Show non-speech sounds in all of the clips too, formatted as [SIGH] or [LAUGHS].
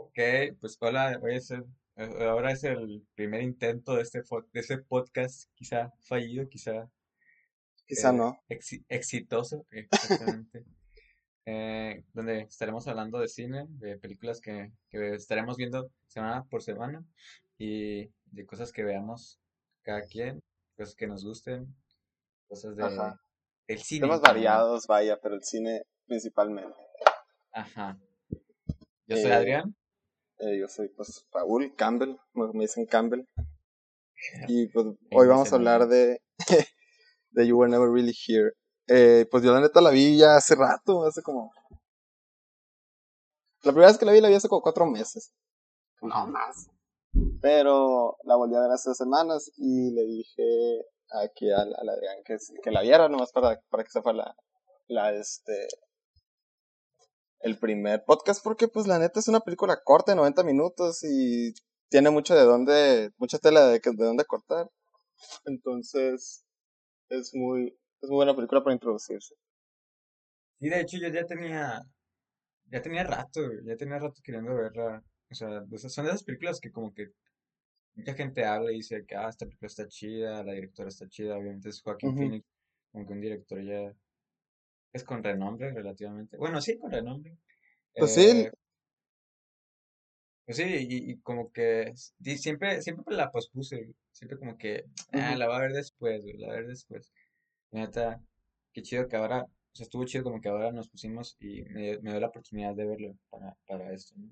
Ok, pues hola, voy a ser, ahora es el primer intento de este, fo- de este podcast, quizá fallido, quizá Quizá eh, no. exi- exitoso, [LAUGHS] exactamente, eh, donde estaremos hablando de cine, de películas que, que estaremos viendo semana por semana y de cosas que veamos cada quien, cosas que nos gusten, cosas de, Ajá. del cine Temas variados, vaya, pero el cine principalmente. Ajá, yo soy Eh, Adrián. Eh, yo soy pues Raúl Campbell, me, dicen Campbell. Y pues hoy vamos a hablar de, [LAUGHS] de You Were Never Really Here. Eh, pues yo la neta la vi ya hace rato, hace como... La primera vez que la vi la vi hace como cuatro meses. No más. Pero la volví a ver hace dos semanas y le dije aquí al, al Adrián que, que la viera nomás para, para que se fuera la, la, este, el primer podcast porque pues la neta es una película corta de 90 minutos y tiene mucho de dónde, mucha tela de, de dónde cortar. Entonces es muy, es muy buena película para introducirse. Y de hecho yo ya tenía, ya tenía rato, ya tenía rato queriendo verla. O sea, son de esas películas que como que mucha gente habla y dice que, ah, esta película está chida, la directora está chida, obviamente es Joaquin Ujú. Phoenix, como que un director ya es con renombre relativamente. Bueno, sí, con renombre. Pues sí, Eh, pues sí, y, y como que di- siempre, siempre la pospuse, siempre como que, ah, la voy a ver después, güey, la voy a ver después. Y neta, qué chido que ahora, o sea, estuvo chido como que ahora nos pusimos y me, me dio la oportunidad de verlo para, para esto, ¿no?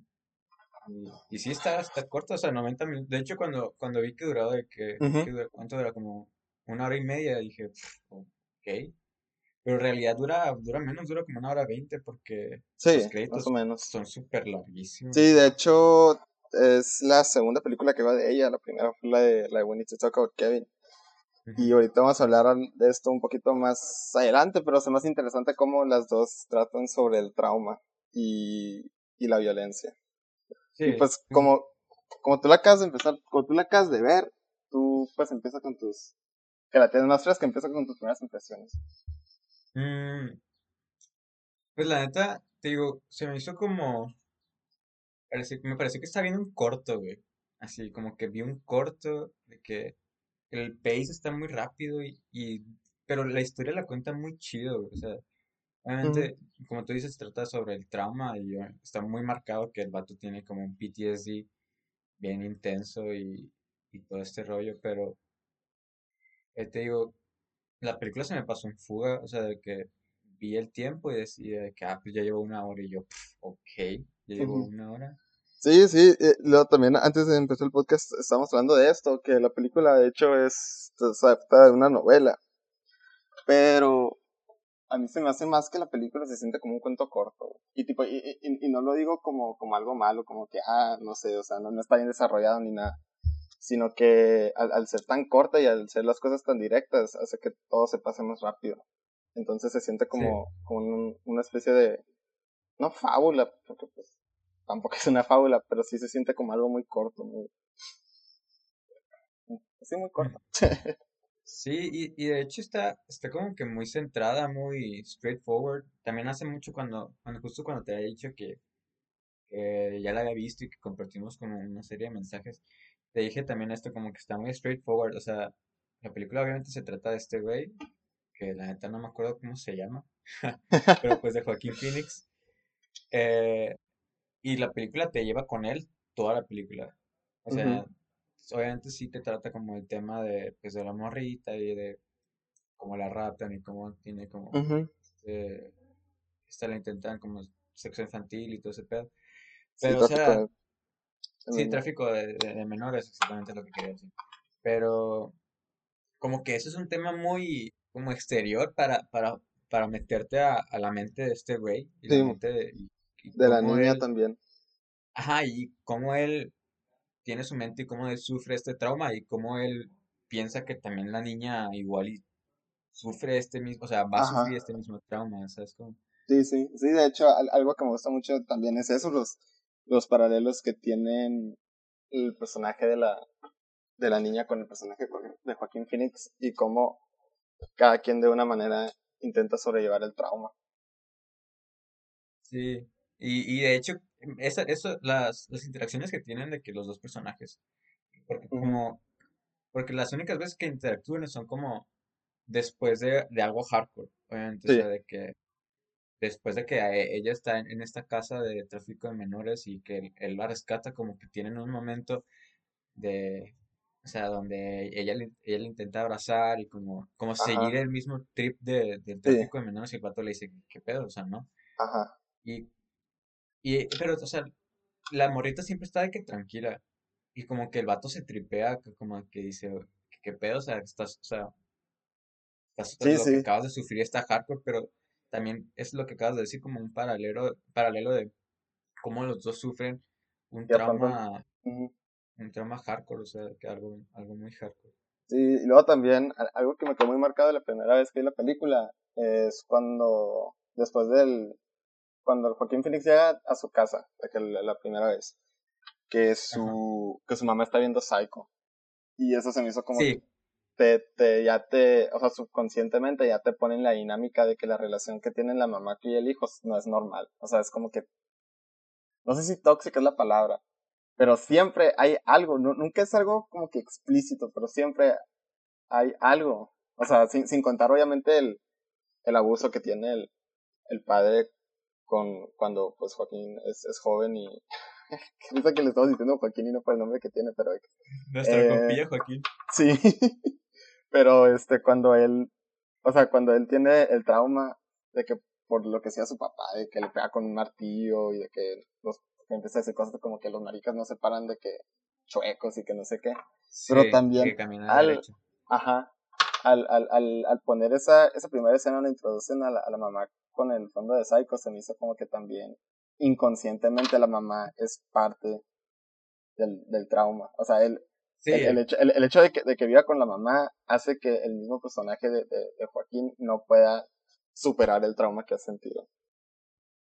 Y, y sí está, está corto, o sea, 90 minutos. De hecho, cuando, cuando vi que duraba de que, vi Ujú. que dura- ¿cuánto dura? Como una hora y media, dije, "Pf, ok. Pero en realidad dura, dura menos, dura como una hora veinte porque Sí, los más o créditos menos. son súper larguísimos. Sí, de hecho es la segunda película que va de ella. La primera fue la de, la de Need to Talk About Kevin. Y ahorita vamos a hablar de esto un poquito más adelante, pero es más interesante cómo las dos tratan sobre el trauma y, y la violencia. Y Sí, pues mm, como, como tú la acabas de empezar, como tú la acabas de ver, tú pues empieza con tus, que la tienes más fresca, empieza con tus primeras impresiones. Mm, pues la neta, te digo, se me hizo como, parece- me pareció que estaba viendo un corto, güey. Así, como que vi un corto de que el pace está muy rápido y, y- pero la historia la cuenta muy chido, güey, O sea, obviamente, como tú dices, trata sobre el trauma y eh, está muy marcado que el vato tiene como un PTSD bien intenso y, y todo este rollo, pero eh, te digo, la película se me pasó en fuga, o sea, de que vi el tiempo y decía de que, ah, pues ya llevo una hora y yo, "Pf, ok, ya llevo una hora. Sí, sí, eh, luego también antes de empezar el podcast estábamos hablando de esto, que la película de hecho es es adaptada de una novela, pero a mí se me hace más que la película se siente como un cuento corto. Y tipo, y, y- y no lo digo como, como algo malo, como que, ah, no sé, o sea, no, no está bien desarrollado ni nada. Sino que al, al ser tan corta y al ser las cosas tan directas, hace que todo se pase más rápido. Entonces se siente Sí. como, como un- una especie de, no fábula, porque pues tampoco es una fábula, pero sí se siente como algo muy corto, muy, sí, muy corto. [LAUGHS] Sí, y, y de hecho está, está como que muy centrada, muy straightforward. También hace mucho cuando, cuando justo cuando te había dicho que, que ya la había visto y que compartimos como una serie de mensajes, te dije también esto como que está muy straightforward. O sea, la película obviamente se trata de este güey, que la neta no me acuerdo cómo se llama, [LAUGHS] pero pues de Joaquín Phoenix. eh, y la película te lleva con él toda la película. O sea, obviamente sí te trata como el tema de, pues, de la morrita y de cómo la raptan y cómo tiene como, ujú. eh, esta la intentan como sexo infantil y todo ese pedo. Sí, Pero, o sea, sí, tráfico de, de- de menores, exactamente lo que quería decir. Pero, como que eso es un tema muy, como exterior para, para, para meterte a, a la mente de este güey y la mente de, y, y de la niña él, también. ajá, y cómo él tiene su mente y cómo él sufre este trauma y cómo él piensa que también la niña igual y sufre este mismo, o sea, va a sufrir este mismo trauma, ¿sabes cómo? Sí, sí, sí, de hecho, al- algo que me gusta mucho también es eso, los, los paralelos que tienen el personaje de la, de la niña con el personaje de Joaquín Phoenix y cómo cada quien de una manera intenta sobrellevar el trauma. Sí, y, y de hecho, esa, eso, las, las interacciones que tienen de que los dos personajes, porque como, porque las únicas veces que interactúan son como después de, de algo hardcore, obviamente, o sea, de que después de que e, ella está en, esta casa de tráfico de menores y que él, la rescata, como que tienen un momento de, o sea, donde ella, ella le intenta abrazar y como, como seguir el mismo trip de, del tráfico de menores y el pato le dice, ¿qué pedo? O sea, ¿no? Ajá. Y, y, pero, o sea, la morrita siempre está de que tranquila y como que el vato se tripea, como que dice, ¿qué, pedo? O sea, estás, o sea, estás, lo que acabas de sufrir está hardcore, pero también es lo que acabas de decir como un paralelo, paralelo de cómo los dos sufren un trauma, un trauma hardcore, o sea, que algo, algo muy hardcore. Sí, y luego también, algo que me quedó muy marcado la primera vez que vi la película, es cuando, después del, cuando Joaquín Phoenix llega a su casa, la, la primera vez, que su, que su mamá está viendo Psycho. Y eso se me hizo como sí te, te, ya te, o sea, subconscientemente ya te ponen la dinámica de que la relación que tienen la mamá y el hijo no es normal. O sea, es como que, no sé si tóxica es la palabra, pero siempre hay algo, nunca es algo como que explícito, pero siempre hay algo. O sea, sin, sin contar obviamente el, el abuso que tiene el, el padre con cuando pues Joaquín es, es joven y [LAUGHS] qué que le estamos diciendo Joaquín y no por el nombre que tiene, pero nuestro eh, Joaquín. Sí. [LAUGHS] Pero este, cuando él, o sea, cuando él tiene el trauma de que por lo que sea su papá, de que le pega con un martillo y de que los que empieza a decir cosas como que los maricas no se paran de que chuecos y que no sé qué. Pero también al, ajá, al, al, al, al, poner esa, esa primera escena donde introducen a la, a la mamá con el fondo de Psycho, se me hizo como que también inconscientemente la mamá es parte del, del trauma. O sea, él, el, hecho, el, hecho de, que, de que viva con la mamá hace que el mismo personaje de, de, Joaquín no pueda superar el trauma que ha sentido.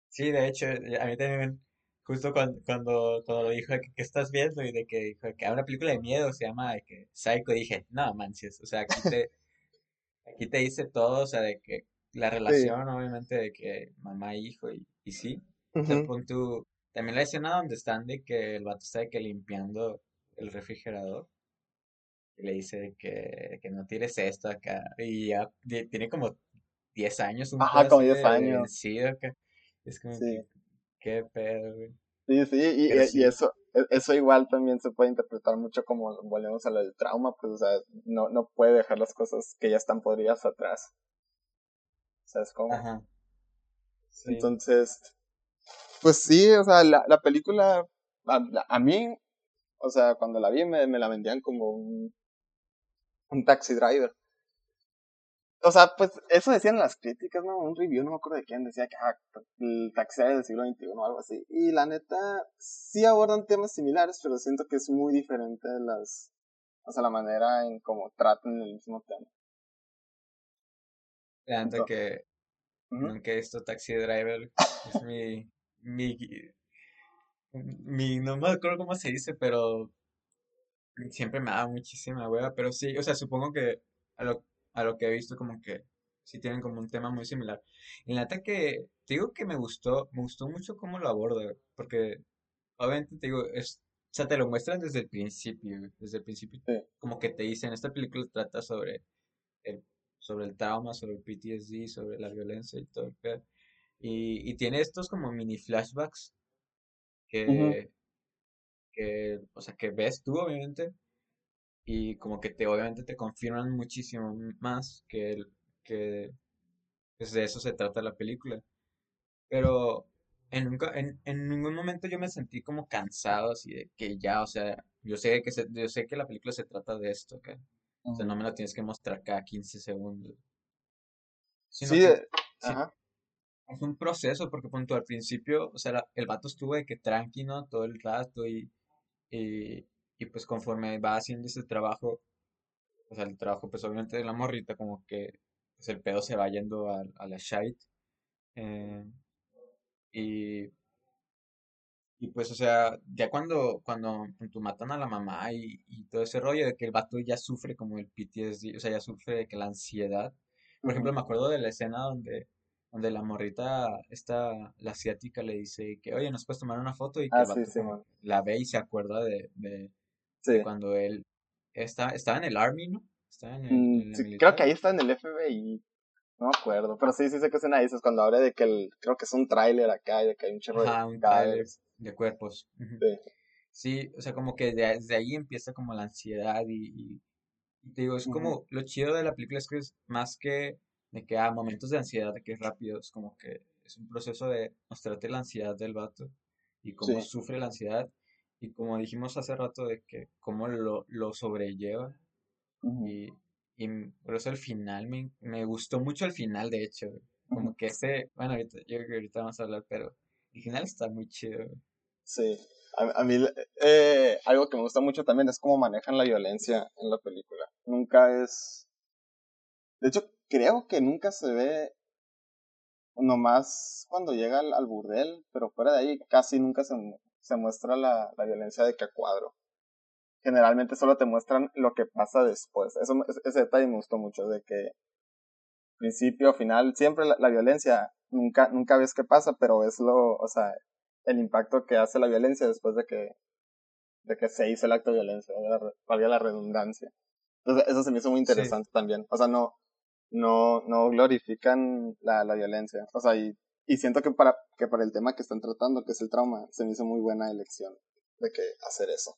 Sí, de hecho, a mí también, justo cuando, cuando, lo dijo que, estás viendo y de que dijo que hay una película de miedo, se llama de que Psycho, dije, no manches, o sea, aquí te, [LAUGHS] aquí te dice todo, o sea, de que la relación, obviamente, de que mamá e hijo, y, y sí, también la escena donde están de que el vato está de que limpiando el refrigerador y le dice que, que no tires esto acá. Y ya tiene como 10 años, un Ajá, como 10 años. Es como que, qué pedo, Sí, sí, y, y, eso, e, eso igual también se puede interpretar mucho como volvemos a lo del trauma, pues, o sea, no, no puede dejar las cosas que ya están podridas atrás. ¿Sabes cómo? Ajá. Entonces, pues sí, o sea, la, la película, a, a, mí o sea, cuando la vi me, me la vendían como un, un taxi driver. O sea, pues eso decían las críticas, ¿no? Un review, no me acuerdo de quién, decía que ah, el taxi del siglo XXI o algo así. Y la neta, sí abordan temas similares, pero siento que es muy diferente las, o sea, la manera en cómo tratan el mismo tema. Antes que nunca he visto Taxi Driver, es mi, mi mi, no me acuerdo cómo se dice, pero siempre me da muchísima hueva, pero sí, o sea, supongo que a lo, a lo que he visto como que sí tienen como un tema muy similar. En la que te digo que me gustó, me gustó mucho cómo lo aborda, porque obviamente te digo, es, o sea, te lo muestran desde el principio, desde el principio, como que te dicen, esta película trata sobre el, sobre el trauma, sobre el PTSD, sobre la violencia y todo Y, y tiene estos como mini flashbacks que, que, o sea, que ves tú, obviamente, y como que te, obviamente, te confirman muchísimo más que, el, que pues de eso se trata la película. Pero en, nunca, en, en ningún momento yo me sentí como cansado, así de que ya, o sea, yo sé que, se, yo sé que la película se trata de esto, que o sea, no me lo tienes que mostrar cada 15 segundos. sí, eh, es un proceso, porque punto al principio, o sea, el vato estuvo de que tranquilo todo el rato y, y, y, pues conforme va haciendo ese trabajo, o sea, el trabajo pues obviamente de la morrita, como que pues el pedo se va yendo a, a la shite. Eh, y, y pues, o sea, ya cuando, cuando tú matan a la mamá y, y todo ese rollo de que el vato ya sufre como el PTSD, o sea, ya sufre de que la ansiedad. Por ejemplo, me acuerdo de la escena donde donde la morrita, esta, la asiática le dice que, oye, ¿nos puedes tomar una foto? Y que Ah, sí, sí, la ve y se acuerda de, de, Sí. de cuando él está, estaba en el Army, ¿no? Estaba en el, Mm, en el creo que ahí está en el FBI. No me acuerdo. Pero sí, sí sé que escena dices cuando habla de que el, creo que es un tráiler acá y de que hay un chorro de Ajá, un trailer cadáveres. de cuerpos. Sí. O sea, como que de- desde ahí empieza como la ansiedad y, y- digo, es como, lo chido de la película es que es más que de que, ah, momentos de ansiedad, de que es rápido, es como que es un proceso de mostrarte la ansiedad del vato y cómo Sí. sufre la ansiedad y como dijimos hace rato de que cómo lo, lo sobrelleva y, y por eso el final, me, me gustó mucho el final, de hecho, como que ese, bueno, ahorita, yo creo que ahorita vamos a hablar, pero el final está muy chido. Sí. A, a mí, eh, algo que me gusta mucho también es cómo manejan la violencia en la película. Nunca es. De hecho, creo que nunca se ve. Nomás cuando llega al, al burdel, pero fuera de ahí casi nunca se, se muestra la, la violencia de que a cuadro. Generalmente solo te muestran lo que pasa después. Eso, ese detalle me gustó mucho, de que principio, final, siempre la, la violencia, nunca, nunca ves qué pasa, pero es lo, o sea, el impacto que hace la violencia después de que, de que se hizo el acto de violencia, valga la redundancia. Entonces, eso se me hizo muy Sí, interesante también. O sea, no, no, no glorifican la, la violencia. O sea, y, y siento que para, que para el tema que están tratando, que es el trauma, se me hizo muy buena elección de que hacer eso.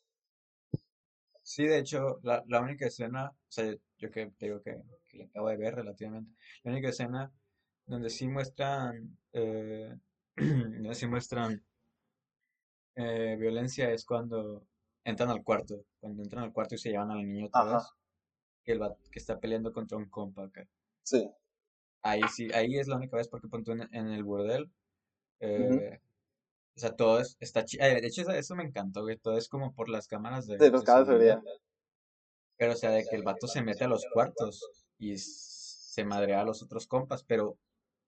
Sí, de hecho, la, la única escena, o sea, yo que te digo que, que la acabo de ver relativamente, la única escena donde sí muestran, eh, [CLEARS THROAT] donde sí muestran eh, violencia es cuando entran al cuarto, cuando entran al cuarto y se llevan a la niña otra Ajá. vez, que, el que está peleando contra un compa acá. Sí. Ahí sí, ahí es la única vez porque punto en, en el burdel, eh, o sea, todo es, está chi- eh, de hecho eso, eso me encantó, güey, todo es como por las cámaras de, Sí, pues de. Pero, o sea, de que el vato se mete a los cuartos y se madrea a los otros compas, pero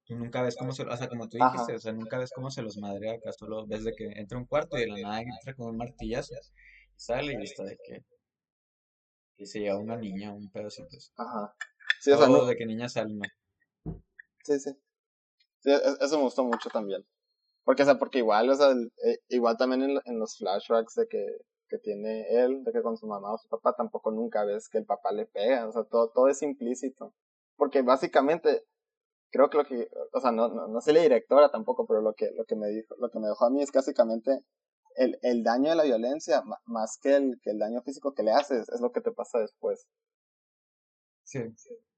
tú nunca ves cómo se, o sea, como tú dijiste, Ajá. o sea, nunca ves cómo se los madrea acá, solo ves de que entra un cuarto y de la nada entra con un martillazo y sale y está de que, que se lleva una niña, un pedacito. Ajá. Sí, o sea, O no. de que niña sale, no. Sí, sí. Sí, e- eso me gustó mucho también. Porque, o sea, porque igual, o sea, el- eh, igual también en, en los flashbacks de que, que tiene él, de que con su mamá o su papá, tampoco nunca ves que el papá le pega, o sea, todo, todo es implícito. Porque básicamente, creo que lo que, o sea, no, no, no sé la directora tampoco, pero lo que, lo que me dijo, lo que me dejó a mí es que básicamente el, el daño de la violencia, más que el, que el daño físico que le haces, es lo que te pasa después. Sí,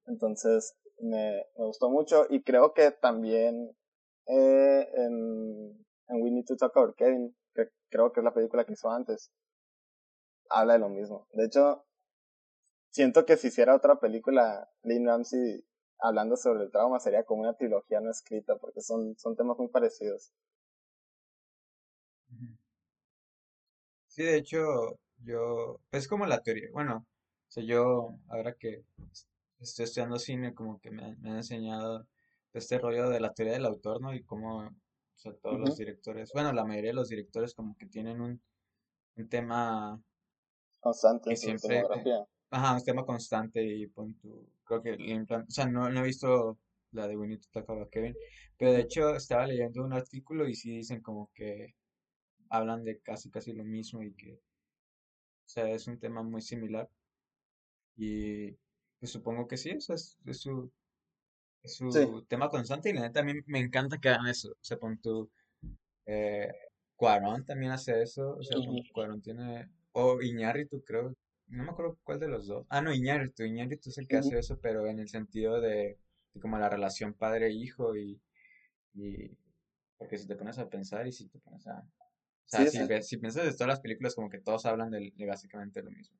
Entonces, me, me gustó mucho y creo que también eh, en, en We Need to Talk About Kevin, que creo que es la película que hizo antes, habla de lo mismo. De hecho, siento que si hiciera otra película, Lynn Ramsey hablando sobre el trauma sería como una trilogía no escrita, porque son, son temas muy parecidos. Sí, de hecho, yo, pues como la teoría, bueno, o sea, yo ahora que es- estoy estudiando cine, como que me, han me han enseñado este rollo de la teoría del autor, ¿no? Y cómo, o sea, todos los directores, bueno, la mayoría de los directores como que tienen un, un tema Constante que en su siempre, filmografía. ajá, un tema constante y pon tu, creo que le implan- o sea, no, no he visto la de Talk About Kevin, pero de hecho estaba leyendo un artículo y sí dicen como que hablan de casi casi lo mismo y que, o sea, es un tema muy similar y pues, supongo que sí, o sea, es, es su, es Sí. su tema constante y la neta a mí me encanta que hagan eso, o sea, pon tu, eh, Cuarón también hace eso, o sea, Cuarón tiene, o Iñárritu creo, no me acuerdo cuál de los dos, ah, no, Iñárritu, Iñárritu es el que hace eso, pero en el sentido de, de como la relación padre-hijo y, y, porque si te pones a pensar y si te pones a, o sea, si piensas de todas las películas, como que todos hablan de, de básicamente lo mismo.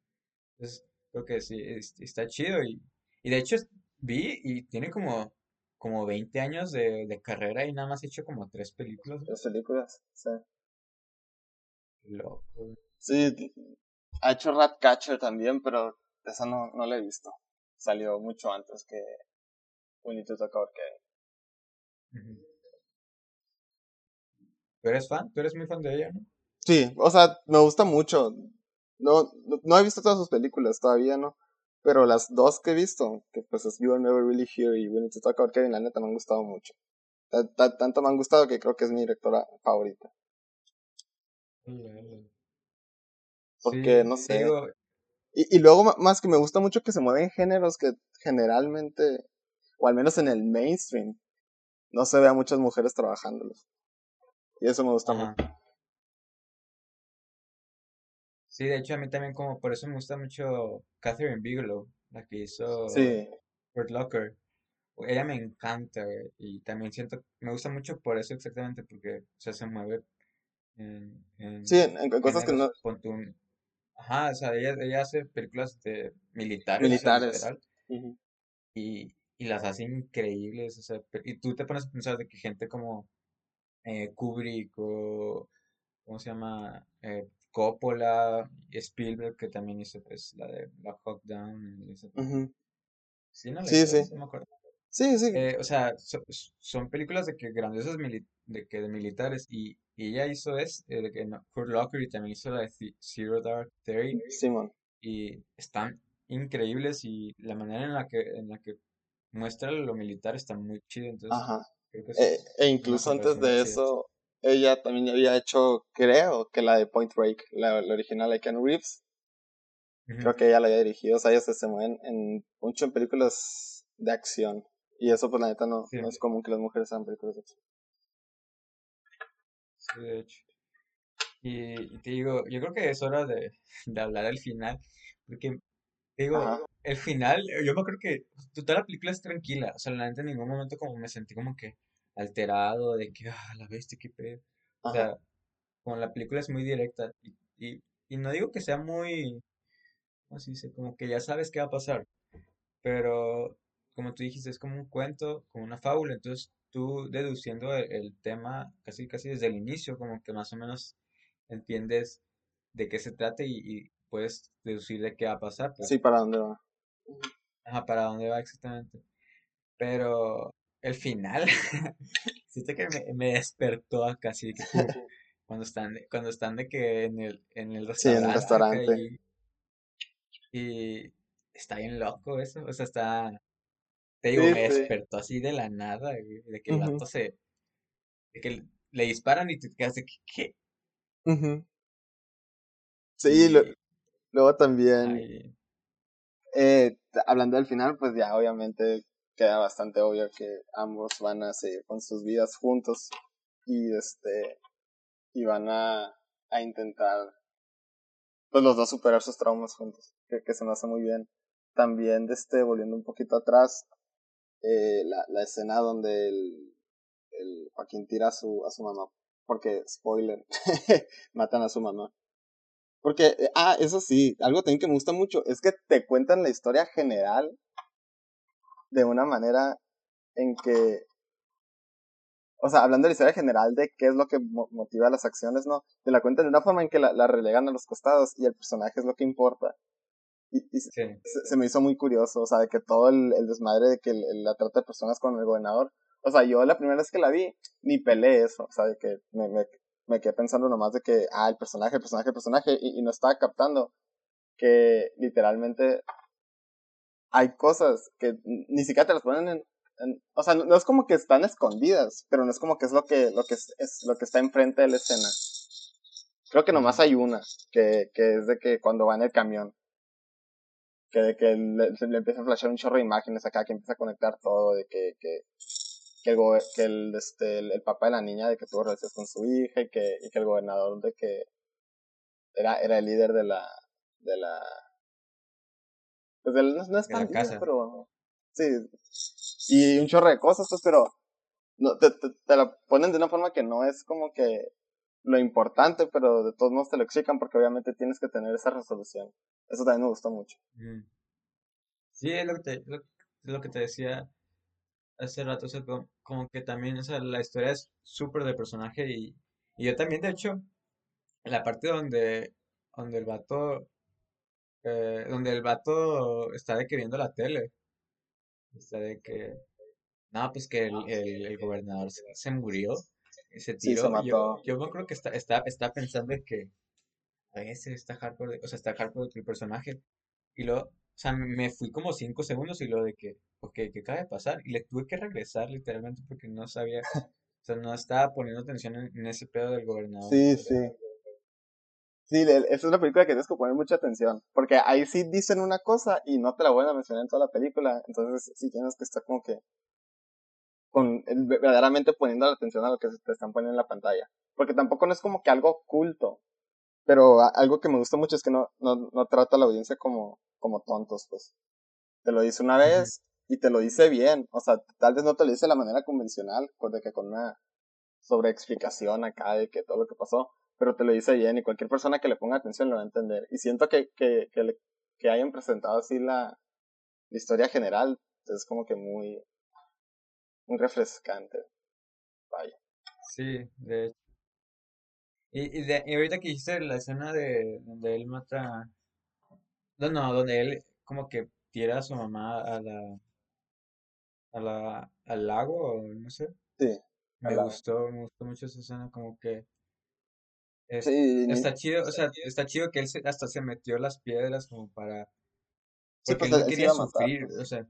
Entonces, creo que sí, es- está chido. Y, y de hecho, vi y tiene como, como 20 años de, de carrera y nada más ha hecho como tres películas. ¿no? Las películas, sí. Loco. Sí, ha hecho Ratcatcher también, pero esa no, no la he visto. Salió mucho antes que We Need to Talk About Kevin. Ujú. ¿Tú eres fan? ¿Tú eres muy fan de ella, no? Sí, o sea, me gusta mucho. No, no, no he visto todas sus películas todavía, ¿no? Pero las dos que he visto, que pues es You Are Never Really Here y Need to Talk About Kevin, la neta me han gustado mucho. tanto me han gustado que creo que es mi directora favorita. Porque, no sé. Y, y luego, más que me gusta mucho que se mueven géneros que generalmente, o al menos en el mainstream, no se ve a muchas mujeres trabajándolos. Y eso me gusta mucho. Sí, de hecho a mí también como por eso me gusta mucho Catherine Bigelow, la que hizo sí. Locker. Ella me encanta y también siento, me gusta mucho por eso exactamente, porque o sea, se mueve en, en sí, en, cosas que no... Ajá, o sea, ella, ella hace películas de militares. Militares. y, y las hace increíbles, o sea, y tú te pones a pensar de que gente como eh, Kubrick o, ¿cómo se llama? Eh, Coppola, Spielberg, que también hizo pues la de Black Hawk Down. Sí, no sí, sí. me acuerdo. Sí, sí. Eh, o sea, son películas de que grandiosas de que de militares y, y ella hizo es eh, de que no, Kurt Locker y también hizo la de Zero Dark Thirty. Simón. Y están increíbles y la manera en la que en la que muestra lo militar está muy chido, entonces Ajá. Eh, e incluso antes de eso, ella también había hecho, creo, que la de Point Break, la, original de Ken Reeves. Creo que ella la había dirigido, o sea, ellos se mueven en, mucho en películas de acción. Y eso, pues, la neta, no, no es común que las mujeres hagan películas de acción. Sí, de hecho. Y, te digo, yo creo que es hora de, de hablar del final, porque, te digo, el final, yo me acuerdo que toda la película es tranquila, o sea, la neta en ningún momento como me sentí como que alterado de que, ah, la bestia, qué pedo. O sea, como la película es muy directa y, y, no digo que sea muy, ¿cómo se dice? Como que ya sabes qué va a pasar, pero como tú dijiste, es como un cuento, como una fábula, entonces tú deduciendo el, tema casi casi desde el inicio, como que más o menos entiendes de qué se trata y, puedes deducir de qué va a pasar. Pues. Sí, para dónde va. Ajá, para dónde va exactamente. Pero el final, [LAUGHS] siento que me, despertó acá, así que [LAUGHS] cuando están, cuando están de que en el, en el restaurante. Y, está bien loco eso, o sea, está, te digo, me despertó así de la nada, de que el vato se, de que le disparan y te quedas de que, ¿qué? Sí, luego también, eh, hablando del final, pues ya obviamente queda bastante obvio que ambos van a seguir con sus vidas juntos y este y van a, a intentar pues los dos superar sus traumas juntos que, se me hace muy bien. También este volviendo un poquito atrás eh, la, la escena donde el, el Joaquín tira a su a su mamá porque spoiler [LAUGHS] matan a su mamá. Porque eh, ah eso sí algo también que me gusta mucho es que te cuentan la historia general de una manera en que, o sea, hablando de la historia general de qué es lo que motiva las acciones, ¿no? Te la cuentan de una forma en que la, relegan a los costados y el personaje es lo que importa. Y, se, me hizo muy curioso, o sea, de que todo el, desmadre de que la trata de personas con el gobernador, o sea, yo la primera vez que la vi, ni peleé eso, o sea, de que me, me, me quedé pensando nomás de que, ah, el personaje, el personaje, el personaje, y, y no estaba captando que literalmente hay cosas que ni siquiera te las ponen en, o sea, no, es como que están escondidas, pero no es como que es lo que, lo que es, lo que está enfrente de la escena. Creo que nomás hay una, que, que es de que cuando va en el camión, que de que le, empieza a flashar un chorro de imágenes acá, que empieza a conectar todo, de que, que, que el, que el, este, el, papá de la niña de que tuvo relaciones con su hija y que, y que el gobernador de que era, era el líder de la, de la, pues no, es tan pero. Sí. Y un chorro de cosas, pues, pero. No, te, te, la ponen de una forma que no es como que lo importante, pero de todos modos te lo explican porque obviamente tienes que tener esa resolución. Eso también me gustó mucho. Mm. Sí, es lo que te, lo, que te decía hace rato, o sea, como, que también, o sea, la historia es súper de personaje y, y yo también, de hecho, la parte donde, donde el vato eh, donde el vato está de que viendo la tele. Está de que, no, pues que el, el, gobernador se, murió, se tiró. Yo, yo me acuerdo que está, está, pensando que a ese está hardcore, o sea, está hardcore el personaje. Y luego o sea, me fui como cinco segundos y lo de que, ok, ¿qué acaba de pasar? Y le tuve que regresar literalmente porque no sabía, o sea, no estaba poniendo atención en, ese pedo del gobernador. Sí, sí. Sí, es una película que tienes que poner mucha atención, porque ahí sí dicen una cosa y no te la vuelven a mencionar en toda la película, entonces sí tienes que estar como que con verdaderamente poniendo la atención a lo que se te están poniendo en la pantalla, porque tampoco no es como que algo oculto, pero algo que me gusta mucho es que no, no, no trata a la audiencia como, como tontos, pues. Te lo dice una vez y te lo dice bien. O sea, tal vez no te lo dice de la manera convencional, de que con una sobreexplicación acá de que todo lo que pasó, pero te lo dice bien y cualquier persona que le ponga atención lo va a entender. Y siento que, que, que, que hayan presentado así la, la historia general es como que muy, muy refrescante. Vaya. Sí, de hecho. Y, y, de, y ahorita que hiciste la escena de donde él mata. No, no, donde él como que tira a su mamá a la. a la. al lago, no sé. Sí. Me gustó, me gustó mucho esa escena, como que. Sí, está chido, o sea, está chido que él hasta se metió las piedras como para. Porque pues, él no quería sufrir, pues. o sea.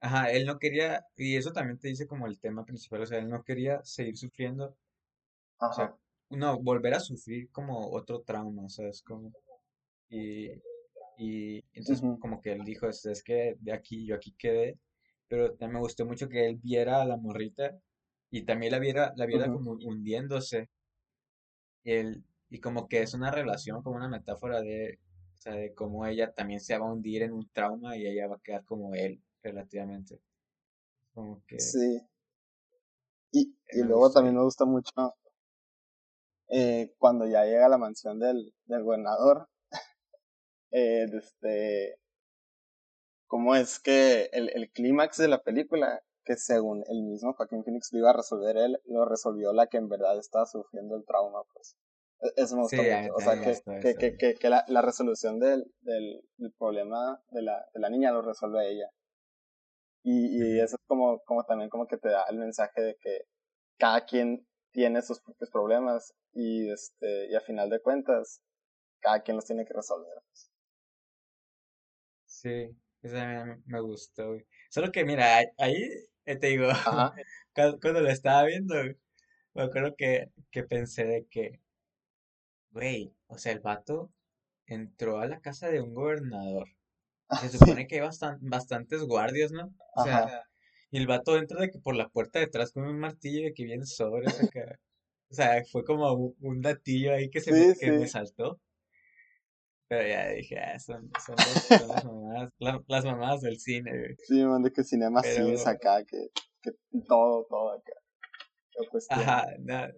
Ajá, él no quería, y eso también te dice como el tema principal, o sea, él no quería seguir sufriendo. O sea, no, volver a sufrir como otro trauma, o sea, es como... Y, y entonces como que él dijo, es, es que de aquí, yo aquí quedé, pero también me gustó mucho que él viera a la morrita y también la viera, la viera como hundiéndose. Y, él, y como que es una relación, como una metáfora de, o sea, de cómo ella también se va a hundir en un trauma y ella va a quedar como él, relativamente. Como que... Sí. Y, y luego también me gusta mucho eh, cuando ya llega a la mansión del, del gobernador, [LAUGHS] eh, este, cómo es que el, el clímax de la película, que según el mismo Joaquín Phoenix lo iba a resolver él, lo resolvió la que en verdad estaba sufriendo el trauma, pues. E, eso me gustó mucho. O sea, que, que, que, que, la, la resolución del, del, del, problema de la, de la niña lo resuelve ella. Y, y eso es como, como también como que te da el mensaje de que cada quien tiene sus propios problemas y este y a final de cuentas cada quien los tiene que resolver. Sí, eso a mí me gustó. Solo que mira, ahí eh, te digo, [LAUGHS] cuando, lo estaba viendo, me acuerdo que, que pensé de que, güey, o sea, el vato entró a la casa de un gobernador. Se [LAUGHS] supone que hay bastantes guardias, ¿no? O sea, y el vato entra de que por la puerta detrás con un martillo de que viene sobre acá. O sea, fue como un, datillo ahí que se me, que me saltó. Pero ya dije, ah, son, son, las, mamadas, las mamadas del cine, güey. Sí, me mandé que cinema sí es acá, que, que todo, todo acá. Ajá, no.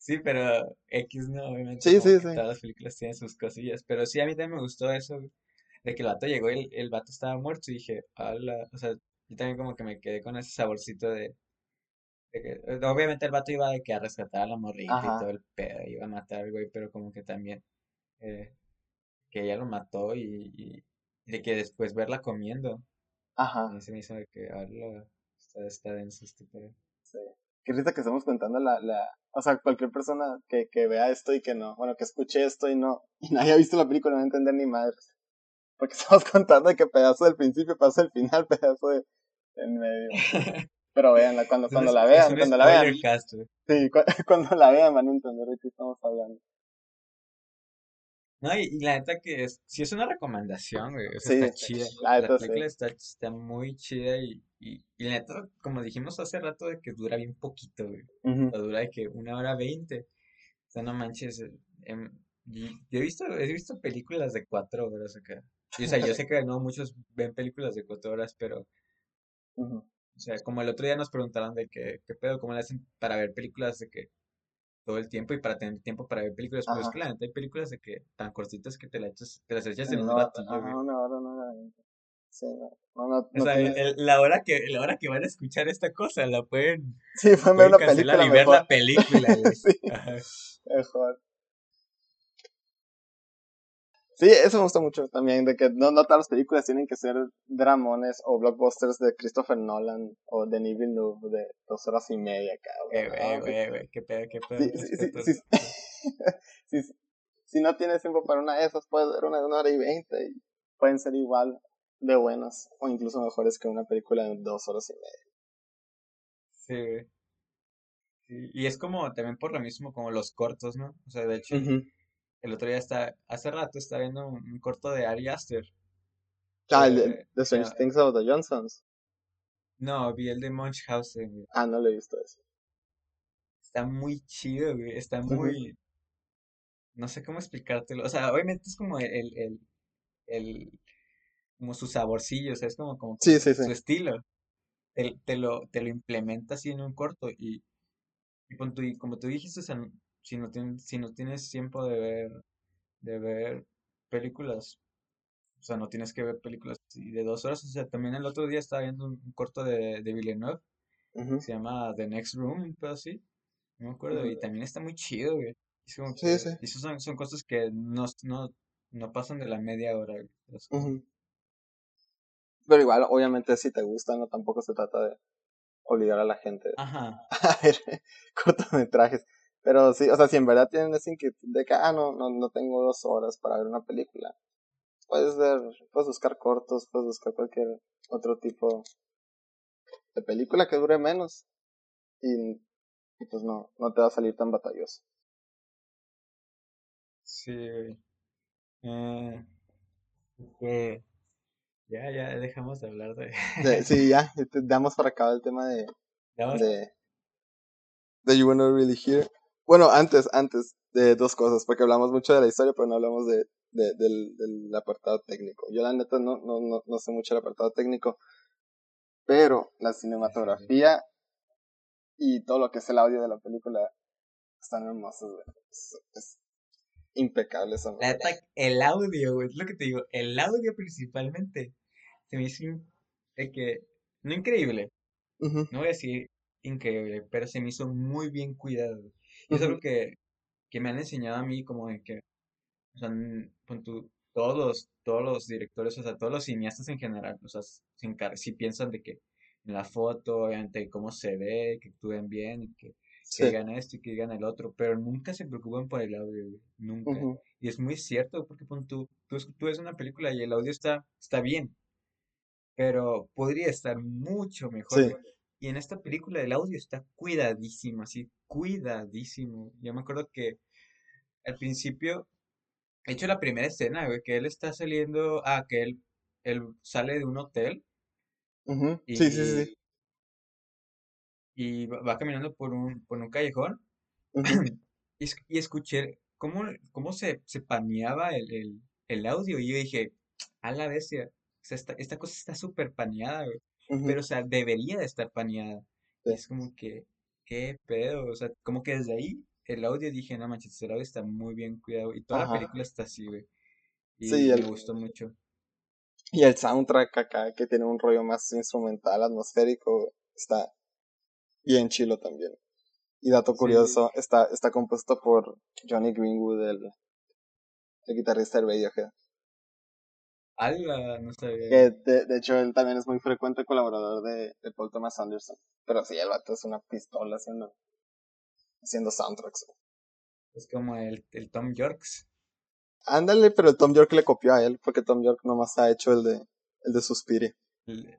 Sí, pero X no, obviamente. Sí, sí, sí. Todas las películas tienen sus cosillas. Pero sí, a mí también me gustó eso, de que el vato llegó y el, el vato estaba muerto y dije, hola, o sea, yo también como que me quedé con ese saborcito de, que, eh, obviamente el vato iba de que a rescatar a la morrita y todo el pedo, iba a matar al güey, pero como que también eh, que ella lo mató y, de que después verla comiendo. Ajá. se me hizo de que ahora está, está denso este pedo. Sí. Qué risa que estamos contando la, la, o sea, cualquier persona que, que vea esto y que no, bueno, que escuche esto y no, y no haya visto la película no va a entender ni madres. Porque [LAUGHS] estamos contando de que pedazo del principio, pedazo del final, [LAUGHS] pedazo de, en medio. Pero véanla, cuando, cuando la vean, cuando la vean. sí, [LAUGHS] cuando la vean van a entender de qué estamos hablando. No, y, la neta que es, sí es una recomendación, güey. O sea, está chida. La, película está, está, muy chida y, y, y, la neta, como dijimos hace rato, de que dura bien poquito, güey. o dura de que una hora veinte. O sea, no manches. Eh, yo he visto, he visto películas de cuatro horas acá. o sea, yo sé que no muchos ven películas de cuatro horas, pero o sea, como el otro día nos preguntaron de que, qué pedo, cómo le hacen para ver películas de que todo el tiempo y para tener tiempo para ver películas. Pero es que la neta hay películas de que tan cortitas que te, la echas, te las echas en un rato. No, no, no, no, Sí, no, no, o sea, la, hora que, la hora que van a escuchar esta cosa la pueden, sí, pueden ver una película y ver la película. [LAUGHS] sí, mejor. Sí, eso me gusta mucho también, de que no, no todas las películas tienen que ser dramones o blockbusters de Christopher Nolan o de Villeneuve de dos horas y media, cabrón. Eh, güey, güey, qué pedo, qué pedo. Si, [LAUGHS] si, no tienes tiempo para una de esas, puedes ver una de una hora y veinte y pueden ser igual de buenas, o incluso mejores que una película de dos horas y media. Sí. Y es como también por lo mismo como los cortos, ¿no? O sea, de hecho, el otro día está, hace rato estaba viendo un, corto de Ari Aster. Ah, el de, The Strange Things of the Johnsons. No, vi el de Munchausen. Ah, no le he visto eso. Está muy chido, güey. Está muy. No sé cómo explicártelo. O sea, obviamente es como el. el, el, como su saborcillo, o sea, es como, como su estilo. Te, te, lo, te lo implementa así en un corto y, y, como tú dijiste, si no, tienes, si no tienes tiempo de ver, de ver películas, o sea, no tienes que ver películas de dos horas, o sea, también el otro día estaba viendo un, corto de, de Villeneuve, se llama The Next Room, pero así, no me acuerdo, y también está muy chido, güey. sí, sí. Y esos son, son cosas que no, no, no pasan de la media hora, Pero igual, obviamente, si te gusta, no tampoco se trata de obligar a la gente [LAUGHS] a ver cortometrajes. Pero sí, o sea, si en verdad tienen esa inquietud de que, ah, no, no, no tengo dos horas para ver una película, puedes ver, puedes buscar cortos, puedes buscar cualquier otro tipo de película que dure menos y, pues no, no te va a salir tan batalloso. Sí, eh, ya, ya dejamos de hablar de... sí, [LAUGHS] ya, damos para acabar el tema de... De, de You Wanna Really Hear. Bueno, antes, antes de dos cosas, porque hablamos mucho de la historia, pero no hablamos de, de del, del, apartado técnico. Yo la neta no, no, no, no sé mucho del apartado técnico, pero la cinematografía y todo lo que es el audio de la película están hermosos. Es, impecable esa El audio, güey, es lo que te digo, el audio principalmente se me hizo que, no increíble, no voy a decir increíble, pero se me hizo muy bien cuidado. Y es algo que, que me han enseñado a mí como de que, o sea, todos los, todos los directores, o sea, todos los cineastas en general, o sea, si piensan de que en la foto, obviamente, cómo se ve, que actúen bien, y que, digan esto y que digan el otro, pero nunca se preocupan por el audio, nunca. Y es muy cierto, porque tú, tú, tú ves una película y el audio está, está bien, pero podría estar mucho mejor. Y en esta película el audio está cuidadísimo, así, cuidadísimo. Yo me acuerdo que al principio, he hecho la primera escena, güey, que él está saliendo, ah, que él, él sale de un hotel. y, sí, sí, sí. Y va, caminando por un, por un callejón. [CLEARS THROAT] y, y, escuché cómo, cómo se, se paneaba el, el, el audio. Y yo dije, a la bestia esta, esta cosa está súper paneada, güey. Pero, o sea, debería de estar paneada. es como que, ¿qué pedo? O sea, como que desde ahí el audio dije, no manches, el audio está muy bien cuidado. Y toda la película está así, güey. Y me gustó mucho. Y el soundtrack acá, que tiene un rollo más instrumental, atmosférico, está bien chilo también. Y dato curioso, está, está compuesto por Johnny Greenwood, el, el guitarrista de Radiohead no Que de, hecho él también es muy frecuente colaborador de, de, Paul Thomas Anderson. Pero sí, el vato es una pistola haciendo, haciendo soundtracks. Es como el, el Tom Yorks. Ándale, pero el Tom York le copió a él, porque Tom York nomás ha hecho el de, el de Suspiria. El,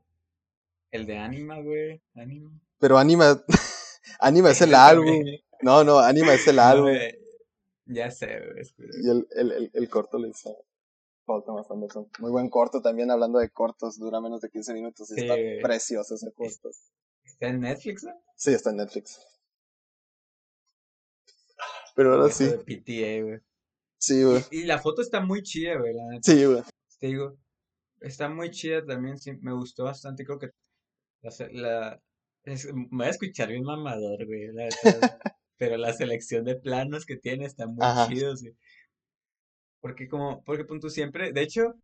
el de Anima, güey. Anima. Pero Anima, [LAUGHS] Anima es el [LAUGHS] álbum. No, no, Anima es el álbum. ya sé, güey. Y el, el, el, el corto le hizo muy buen corto también, hablando de cortos, dura menos de 15 minutos y está precioso ese corto. ¿Está en Netflix? Sí, está en Netflix. Pero ahora sí. Sí, güey. Y, la foto está muy chida, güey. Sí, güey. Te digo, está muy chida también, sí, me gustó bastante, creo que la, me voy a escuchar bien mamador, güey, [LAUGHS] pero la selección de planos que tiene está muy chido, sí. Porque como, porque punto siempre, de hecho,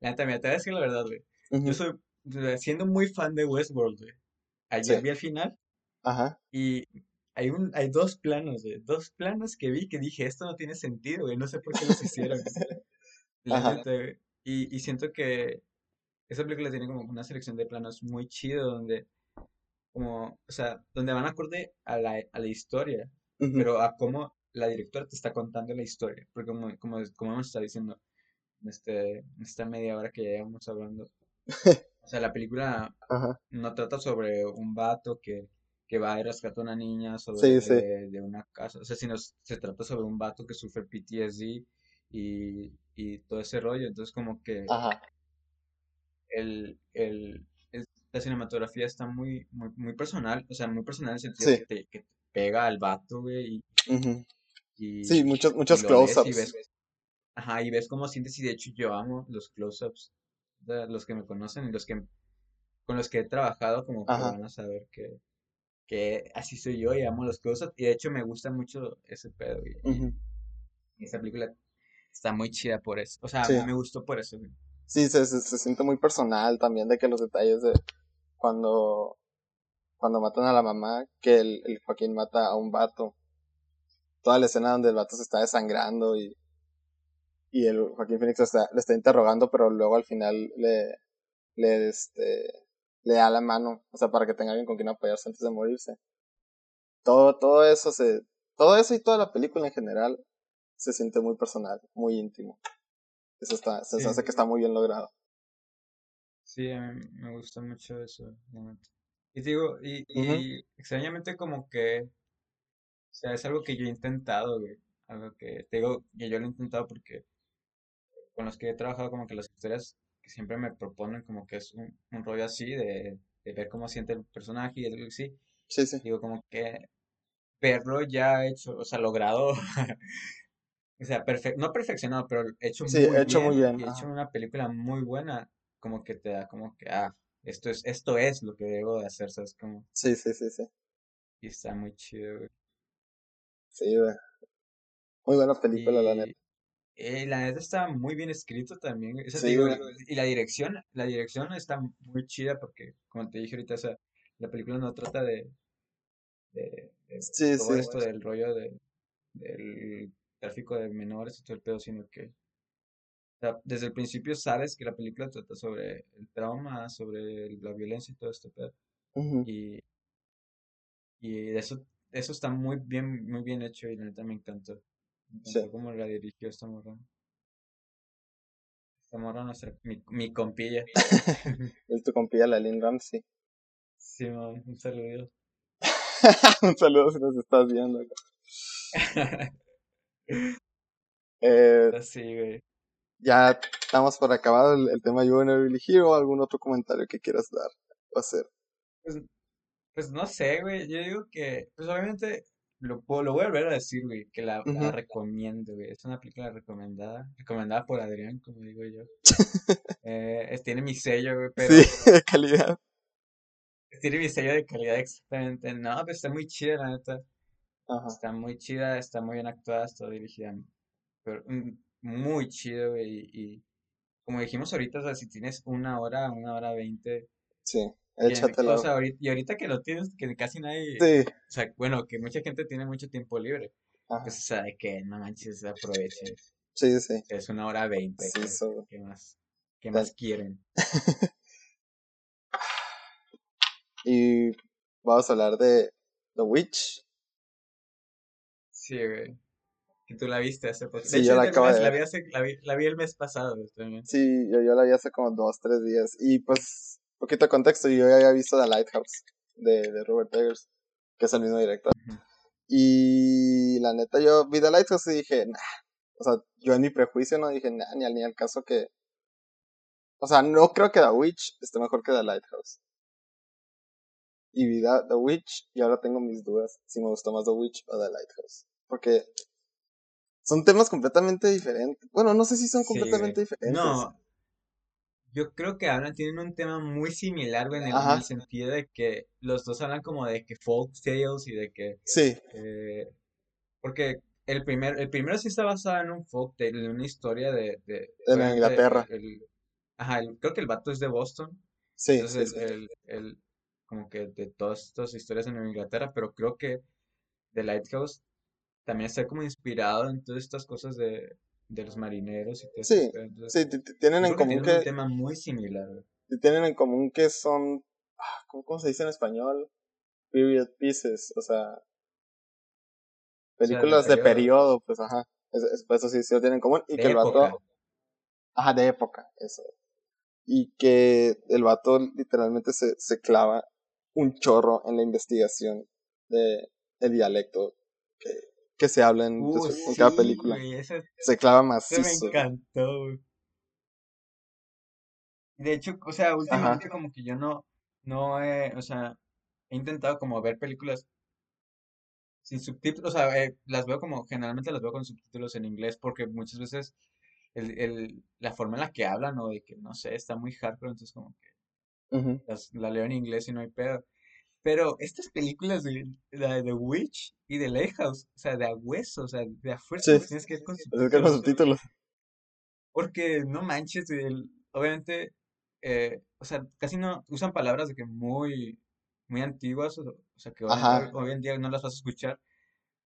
la neta, te voy a decir la verdad, güey. Yo soy, siendo muy fan de Westworld, güey. Ayer vi al final. Ajá. Y hay un, hay dos planos, güey. Dos planos que vi que dije, esto no tiene sentido, güey. No sé por qué los hicieron. [LAUGHS] la neta, güey. Y, y siento que esa película tiene como una selección de planos muy chido donde como, o sea, donde van acorde a la, a la historia, pero a cómo la directora te está contando la historia, porque como, como, como hemos estado diciendo en, este, esta media hora que llevamos hablando, O sea, la película [LAUGHS] Ajá. no trata sobre un vato que, que va y rescata a una niña Sí, sobre sí. de, de una casa. O sea, sino se trata sobre un vato que sufre PTSD y, y todo ese rollo. Entonces, como que Ajá. el, el, el- la cinematografía está muy, muy, muy personal. O sea, muy personal en el sentido que Sí. te, que te pega al vato, güey, ujú. Y, Sí, muchos, muchos close-ups. ajá, y ves cómo sientes. Y de hecho, yo amo los close-ups. Los que me conocen y los que con los que he trabajado, como que van a saber que que así soy yo y amo los close y de hecho me gusta mucho ese pedo y, esta película está muy chida por eso, o sea, Sí. me gustó por eso, güey. Sí, se, se, se siente muy personal también de que los detalles de cuando, cuando matan a la mamá, que el, el Joaquín mata a un vato. Toda la escena donde el vato se está desangrando y, y el Joaquín Phoenix está, le está interrogando, pero luego al final le, le, este, le da la mano, o sea, para que tenga alguien con quien apoyarse antes de morirse. Todo, todo eso se, todo eso y toda la película en general se siente muy personal, muy íntimo. Eso está, se Sí, hace que está muy bien logrado. sí, a mí me gusta mucho eso. Y digo, y extrañamente como que, o sea, es algo que yo he intentado, güey, algo que, te digo, que yo lo he intentado porque con los que he trabajado como que las historias que siempre me proponen como que es un, un rollo así de, de ver cómo siente el personaje y algo así, Sí, sí. digo como que verlo ya hecho, o sea, logrado, [LAUGHS] o sea, perfe- no perfeccionado, pero hecho Sí, muy hecho muy bien y hecho una película muy buena, como que te da como que, ah, esto es, esto es lo que debo de hacer, ¿sabes? Como, Sí, sí, sí, sí. y está muy chido, güey. Sí, güey. Muy buena película, la neta. Eh, la neta está muy bien escrito también, güey. O sea, te Sí, digo, y la dirección, la dirección está muy chida porque, como te dije ahorita, o sea, la película no trata de, de, de Sí, todo sí. esto del rollo de, del tráfico de menores y todo el pedo, sino que O sea, desde el principio sabes que la película trata sobre el trauma, sobre la violencia y todo esto, pero, Ujú, y, y eso, eso está muy bien, muy bien hecho y la neta me encantó. Me Sí. encantó cómo la dirigió esta morra. Esta morra, nuestra, mi, mi compilla. [LAUGHS] Es tu compilla, la Lynn Ramsey. Simón, un saludo. [LAUGHS] Un saludo si nos estás viendo. Eh, [LAUGHS] Así, güey. ya estamos por acabado el, el tema You Wanna Really Hero. ¿Algún otro comentario que quieras dar o hacer? Pues, pues no sé, güey. Yo digo que, pues obviamente, lo, puedo- lo voy a volver a decir, güey, que la, recomiendo, güey. Es una película recomendada, recomendada por Adrián, como digo yo. [LAUGHS] Eh, es- tiene mi sello, güey, Sí, pero [LAUGHS] de calidad. tiene mi sello de calidad exactamente. No, pues está muy chida, la neta. Ajá. Está muy chida, está muy bien actuada, está dirigida, pero mm, muy chido, güey. Y, y como dijimos ahorita, o sea, si tienes una hora, una hora veinte, Sí, échatelo. ahorita, y ahorita que lo tienes, que casi nadie, Sí, o sea, bueno, que mucha gente tiene mucho tiempo libre, ajá. pues, o sea, de que no manches, aprovechen. Sí, sí. Es una hora veinte, Sí, ¿qué, so, qué más, qué más quieren? [LAUGHS] y vamos a hablar de The Witch. Sí, güey. Que tú la viste hace poco. De Sí, hecho, yo la de acabo de la vi hace, la vi, la vi el mes pasado, también. Sí, yo, yo la vi hace como dos, tres días. Y pues, poquito de contexto, yo ya había visto The Lighthouse de, de Robert Eggers, que es el mismo director. Y la neta, yo vi The Lighthouse y dije, nah. O sea, yo en mi prejuicio no dije, nah, ni al, ni al caso que. O sea, no creo que The Witch esté mejor que The Lighthouse. Y vi The, The Witch y ahora tengo mis dudas si me gustó más The Witch o The Lighthouse. Porque son temas completamente diferentes. Bueno, no sé si son Sí, completamente diferentes. No, yo creo que hablan, tienen un tema muy similar, güey, en el, en Ajá, el sentido de que los dos hablan como de que folk tales y de que, sí, eh, porque el primer, el primero sí está basado en un folk tale, en una historia de, de en obviamente, Inglaterra. el, el- ajá, el- creo que el vato es de Boston, Sí, entonces sí. el- como que de todas estas historias en Inglaterra, pero creo que The Lighthouse también está como inspirado en todas estas cosas de, de los marineros y todo Sí, pedo, entonces, sí, tienen en creo que común tienen un tema muy similar, tienen en común que son, ah, ¿cómo, cómo se dice en español? Period pieces, o sea, O sea, de películas de periodo, periodo, pues ajá. Es- es- pues eso sí, sí lo tienen en común y que de el vato, época. ajá, de época, eso. y que el vato literalmente se, se clava un chorro en la investigación de el dialecto que, que se habla en, Uh, en cada película. Se clava ese me macizo. encantó, güey. De hecho, o sea, Ajá. últimamente como que yo no, no he, o sea, he intentado como ver películas sin subtítulos, o sea, eh, las veo como, generalmente las veo con subtítulos en inglés porque muchas veces el, el, la forma en la que hablan o de que, no sé, está muy hardcore, entonces como que las, la leo en inglés y no hay pedo. Pero estas películas de de The Witch y de Lighthouse, o sea, de a hueso, o sea, de a fuerza Sí, tienes que ver con subtítulos. Porque no manches, el- obviamente, eh, o sea, casi no usan palabras de que muy, muy antiguas, o, o sea, que hoy, en día no las vas a escuchar,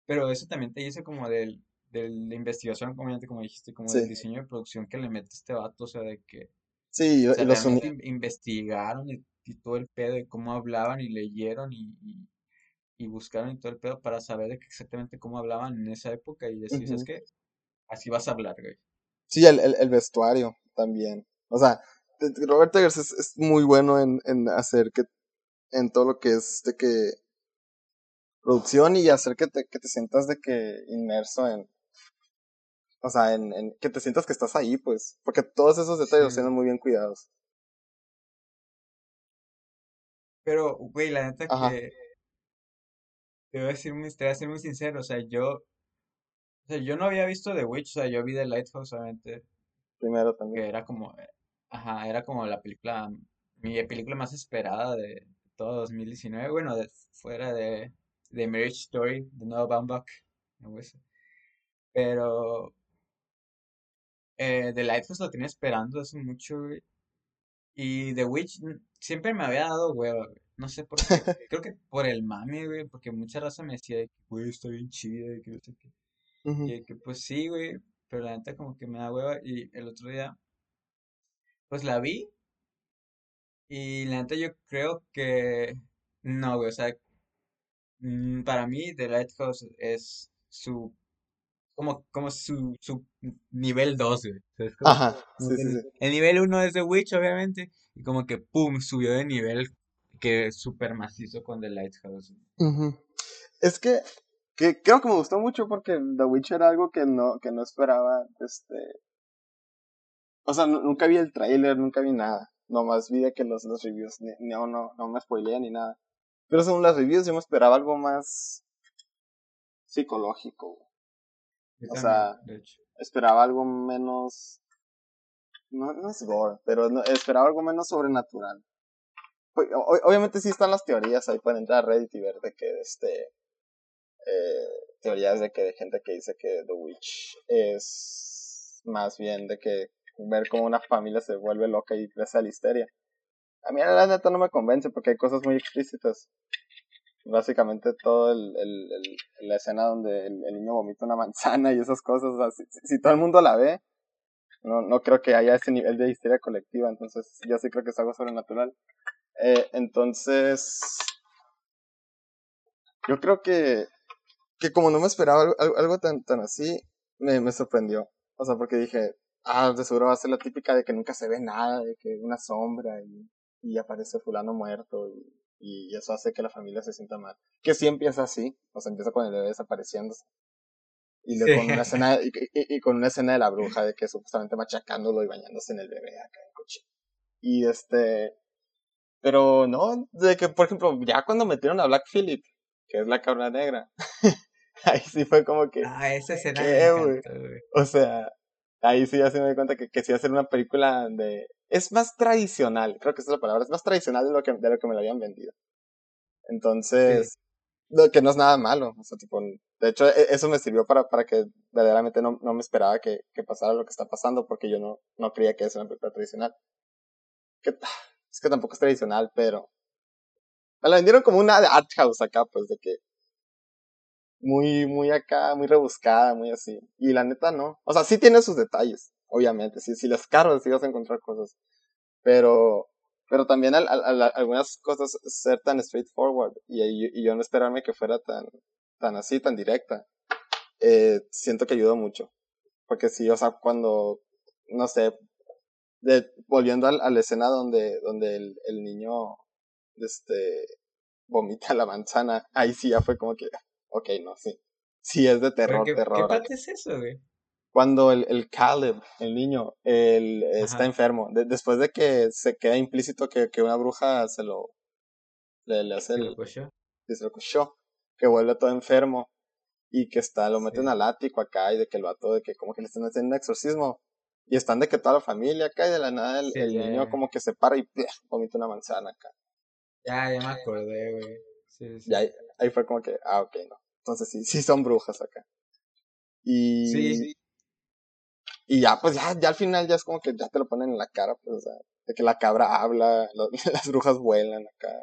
pero eso también te dice como del, de la investigación, obviamente, como dijiste, como del sí. diseño de producción que le mete este vato, o sea, de que, Sí, o sea, los investigaron y, y todo el pedo de cómo hablaban y leyeron y, y, y buscaron y todo el pedo para saber de que exactamente cómo hablaban en esa época y decir, ¿sabes Ujú. qué? Así vas a hablar, güey. Sí, el, el, el vestuario también. O sea, Robert Eggers es, es muy bueno en, en hacer que, en todo lo que es de que producción y hacer que te, que te sientas de que inmerso en, o sea, en, en que te sientas que estás ahí, pues, porque todos esos detalles los Sí, tienen muy bien cuidados. Pero, güey, la neta Ajá, que te voy a decir muy, te voy a ser muy sincero, o sea, yo, o sea, yo no había visto The Witch, o sea, yo vi The Lighthouse, obviamente, primero también. que era como, eh, ajá, era como la película, mi película más esperada de todo 2019, bueno, de, fuera de, de Marriage Story, de Noah Baumbach. Pero eh, The Lighthouse lo tenía esperando hace mucho, y The Witch siempre me había dado hueva, güey, no sé por qué, [LAUGHS] creo que por el mame, güey, porque mucha raza me decía de que, güey, está bien chida, y que no sé qué. Y de que pues sí, güey, pero la neta como que me da hueva y el otro día pues la vi y la neta yo creo que no, güey, o sea, mm, para mí The Lighthouse es su como como su su nivel 2, güey. O sea, es como Ajá, como sí, que sí, el, sí. el nivel uno es The Witch, obviamente, y como que pum, subió de nivel que es súper macizo con The Lighthouse. Ujú. Es que, que creo que me gustó mucho porque The Witch era algo que no, que no esperaba, este, o sea, nu- nunca vi el tráiler, nunca vi nada, nomás vi de que los, los reviews, ni- no, no, no me spoileé ni nada, pero según las reviews yo me esperaba algo más psicológico, güey. Yo o también, sea, de hecho. esperaba algo menos, no, no es gore, pero no- esperaba algo menos sobrenatural. Pues, o- obviamente sí están las teorías, ahí pueden entrar a Reddit y ver de que este eh, teorías de que de gente que dice que The Witch es más bien de que ver cómo una familia se vuelve loca y crece a la histeria. A mí la neta no me convence porque hay cosas muy explícitas. Básicamente todo el, el, el- la escena donde el, niño vomita una manzana y esas cosas, si, si- todo el mundo la ve, no, no creo que haya ese nivel de histeria colectiva, entonces yo sí creo que es algo sobrenatural. Eh, entonces, yo creo que, que como no me esperaba algo, algo- algo tan, tan así, me, me sorprendió. O sea, porque dije, ah, de seguro va a ser la típica de que nunca se ve nada, de que una sombra y, y aparece fulano muerto y, y eso hace que la familia se sienta mal. Que sí empieza así, o sea, empieza con el bebé desapareciéndose. Y luego con una Sí. escena, y, y- y con una escena de la bruja de que supuestamente machacándolo y bañándose en el bebé acá en coche. Y este, pero no, de que por ejemplo, ya cuando metieron a Black Phillip, que es la cabra negra, [LAUGHS] ahí sí fue como que, Ah, esa escena me ¿qué, encantó, güey. O sea, ahí sí ya se me di cuenta que, que sí hacer una película de... Es más tradicional, creo que esa es la palabra, es más tradicional de lo que, de lo que me lo habían vendido. Sí. Entonces, no, que no es nada malo. O sea, tipo, de hecho, e- eso me sirvió para, para que verdaderamente no, no me esperaba que, que pasara lo que está pasando, porque yo no, no creía que es una película tradicional. Que, es que tampoco es tradicional, pero... Me la vendieron como una de art house acá, pues, de que muy, muy acá, muy rebuscada, muy así. Y la neta no. O sea, sí tiene sus detalles, obviamente. Si, si los carros sí vas a encontrar cosas. Pero, pero también al, al- al- algunas cosas ser tan straightforward y, yo no esperarme que fuera tan, tan así, tan directa. Eh, siento que ayudó mucho. Porque sí, o sea, cuando, no sé, de, volviendo a, la escena donde, donde el, el niño, este, vomita la manzana, ahí sí ya fue como que, ok, no, sí. Sí, es de terror, qué, terror. ¿Qué parte es eso, güey? Cuando el, el Caleb, el niño, él está enfermo. después de que se queda implícito que, que una bruja se lo. Le, le hace el. Se lo cochó. Que vuelve todo enfermo. Y que está, lo meten al ático acá. Y de que el vato, de que como que le están haciendo un exorcismo. Y están de que toda la familia acá. Y de la nada el, niño como que se para y vomita una manzana acá. Ya, ya me acordé, güey. Sí, sí. Y ahí, ahí, fue como que, ah, ok, no. Entonces sí, sí son brujas acá. Y, sí. y ya, pues ya, ya al final ya es como que ya te lo ponen en la cara, pues, o sea, de que la cabra habla, [LAUGHS] las brujas vuelan acá.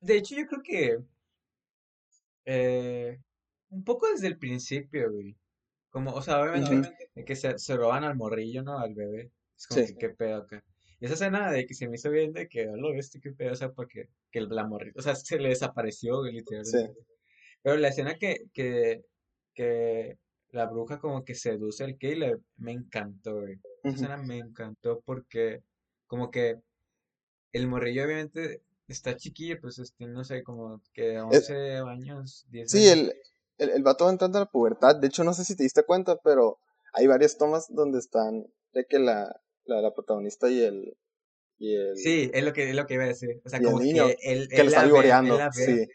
de hecho, yo creo que eh, un poco desde el principio, güey. Como, o sea, obviamente, de que se, se roban al morrillo, ¿no? Al bebé. Es como que qué pedo acá. Esa escena de que se me hizo bien de que, lo este qué pedo, o sea, porque que el, la o sea, se le desapareció, literalmente. Pero la escena que, que, que la bruja como que seduce al Caleb, me encantó, güey. Esa escena me encantó porque como que el morrillo obviamente está chiquillo, pues este, no sé, como que 11 años, 10 sí, años. Sí, el, el, el vato entrando a la pubertad, de hecho no sé si te diste cuenta, pero hay varias tomas donde están de que la, la, la protagonista y el, y el... Sí, es lo que, es lo que iba a decir. O sea, como que él, que él está vivoreando, sí.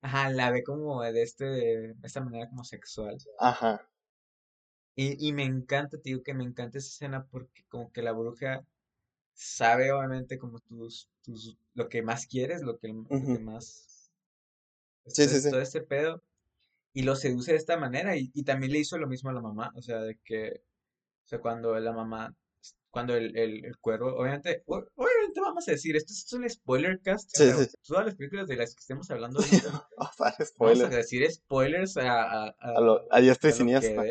Ajá, la ve como de este, de esta manera como sexual. Ajá. Y, y me encanta, tío, que me encanta esa escena porque como que la bruja sabe obviamente como tus, tus lo que más quieres, lo que, lo que más... Sí, sí, sí. Todo este pedo. Y lo seduce de esta manera y, y también le hizo lo mismo a la mamá. O sea, de que, o sea, cuando la mamá cuando el, el, el cuervo, obviamente, obviamente vamos a decir, esto es un spoiler cast, sí, todas las películas de las que estemos hablando [LAUGHS] [LAUGHS] vamos a decir spoilers a, a, a, a lo, estoy siniestra.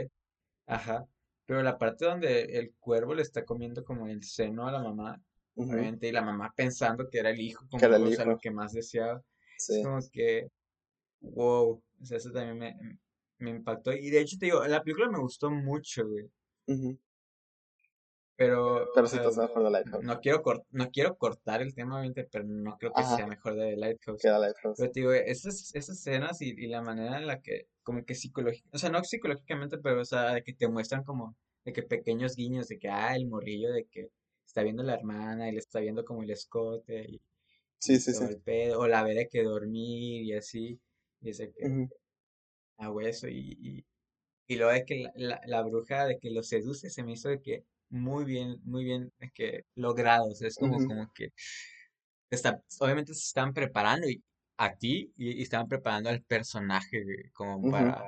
Ajá, pero la parte donde el cuervo le está comiendo como el seno a la mamá, obviamente, y la mamá pensando que era el hijo, como que era el hijo. lo que más deseaba, es como que, wow, o sea, eso también me, me impactó, y de hecho te digo, la película me gustó mucho, güey. Pero, pero sí mejor de Lighthouse. No quiero, no quiero cortar el tema, obviamente, pero no creo que sea mejor de Lighthouse. Que Lighthouse. Pero, digo, esas, esas escenas y, y, la manera en la que, como que psicológicamente, o sea, no psicológicamente, pero, o sea, de que te muestran como, de que pequeños guiños, de que, ah, el morrillo, de que está viendo a la hermana y le está viendo como el escote y, sí, sí, sí. o la ve de que dormir y así, y ese que, a hueso, y, y, y luego de que la, la, la bruja de que lo seduce, se me hizo de que muy bien, muy bien que logrados. Es como, como que está, obviamente se están preparando y, a ti y, estaban preparando al personaje como para,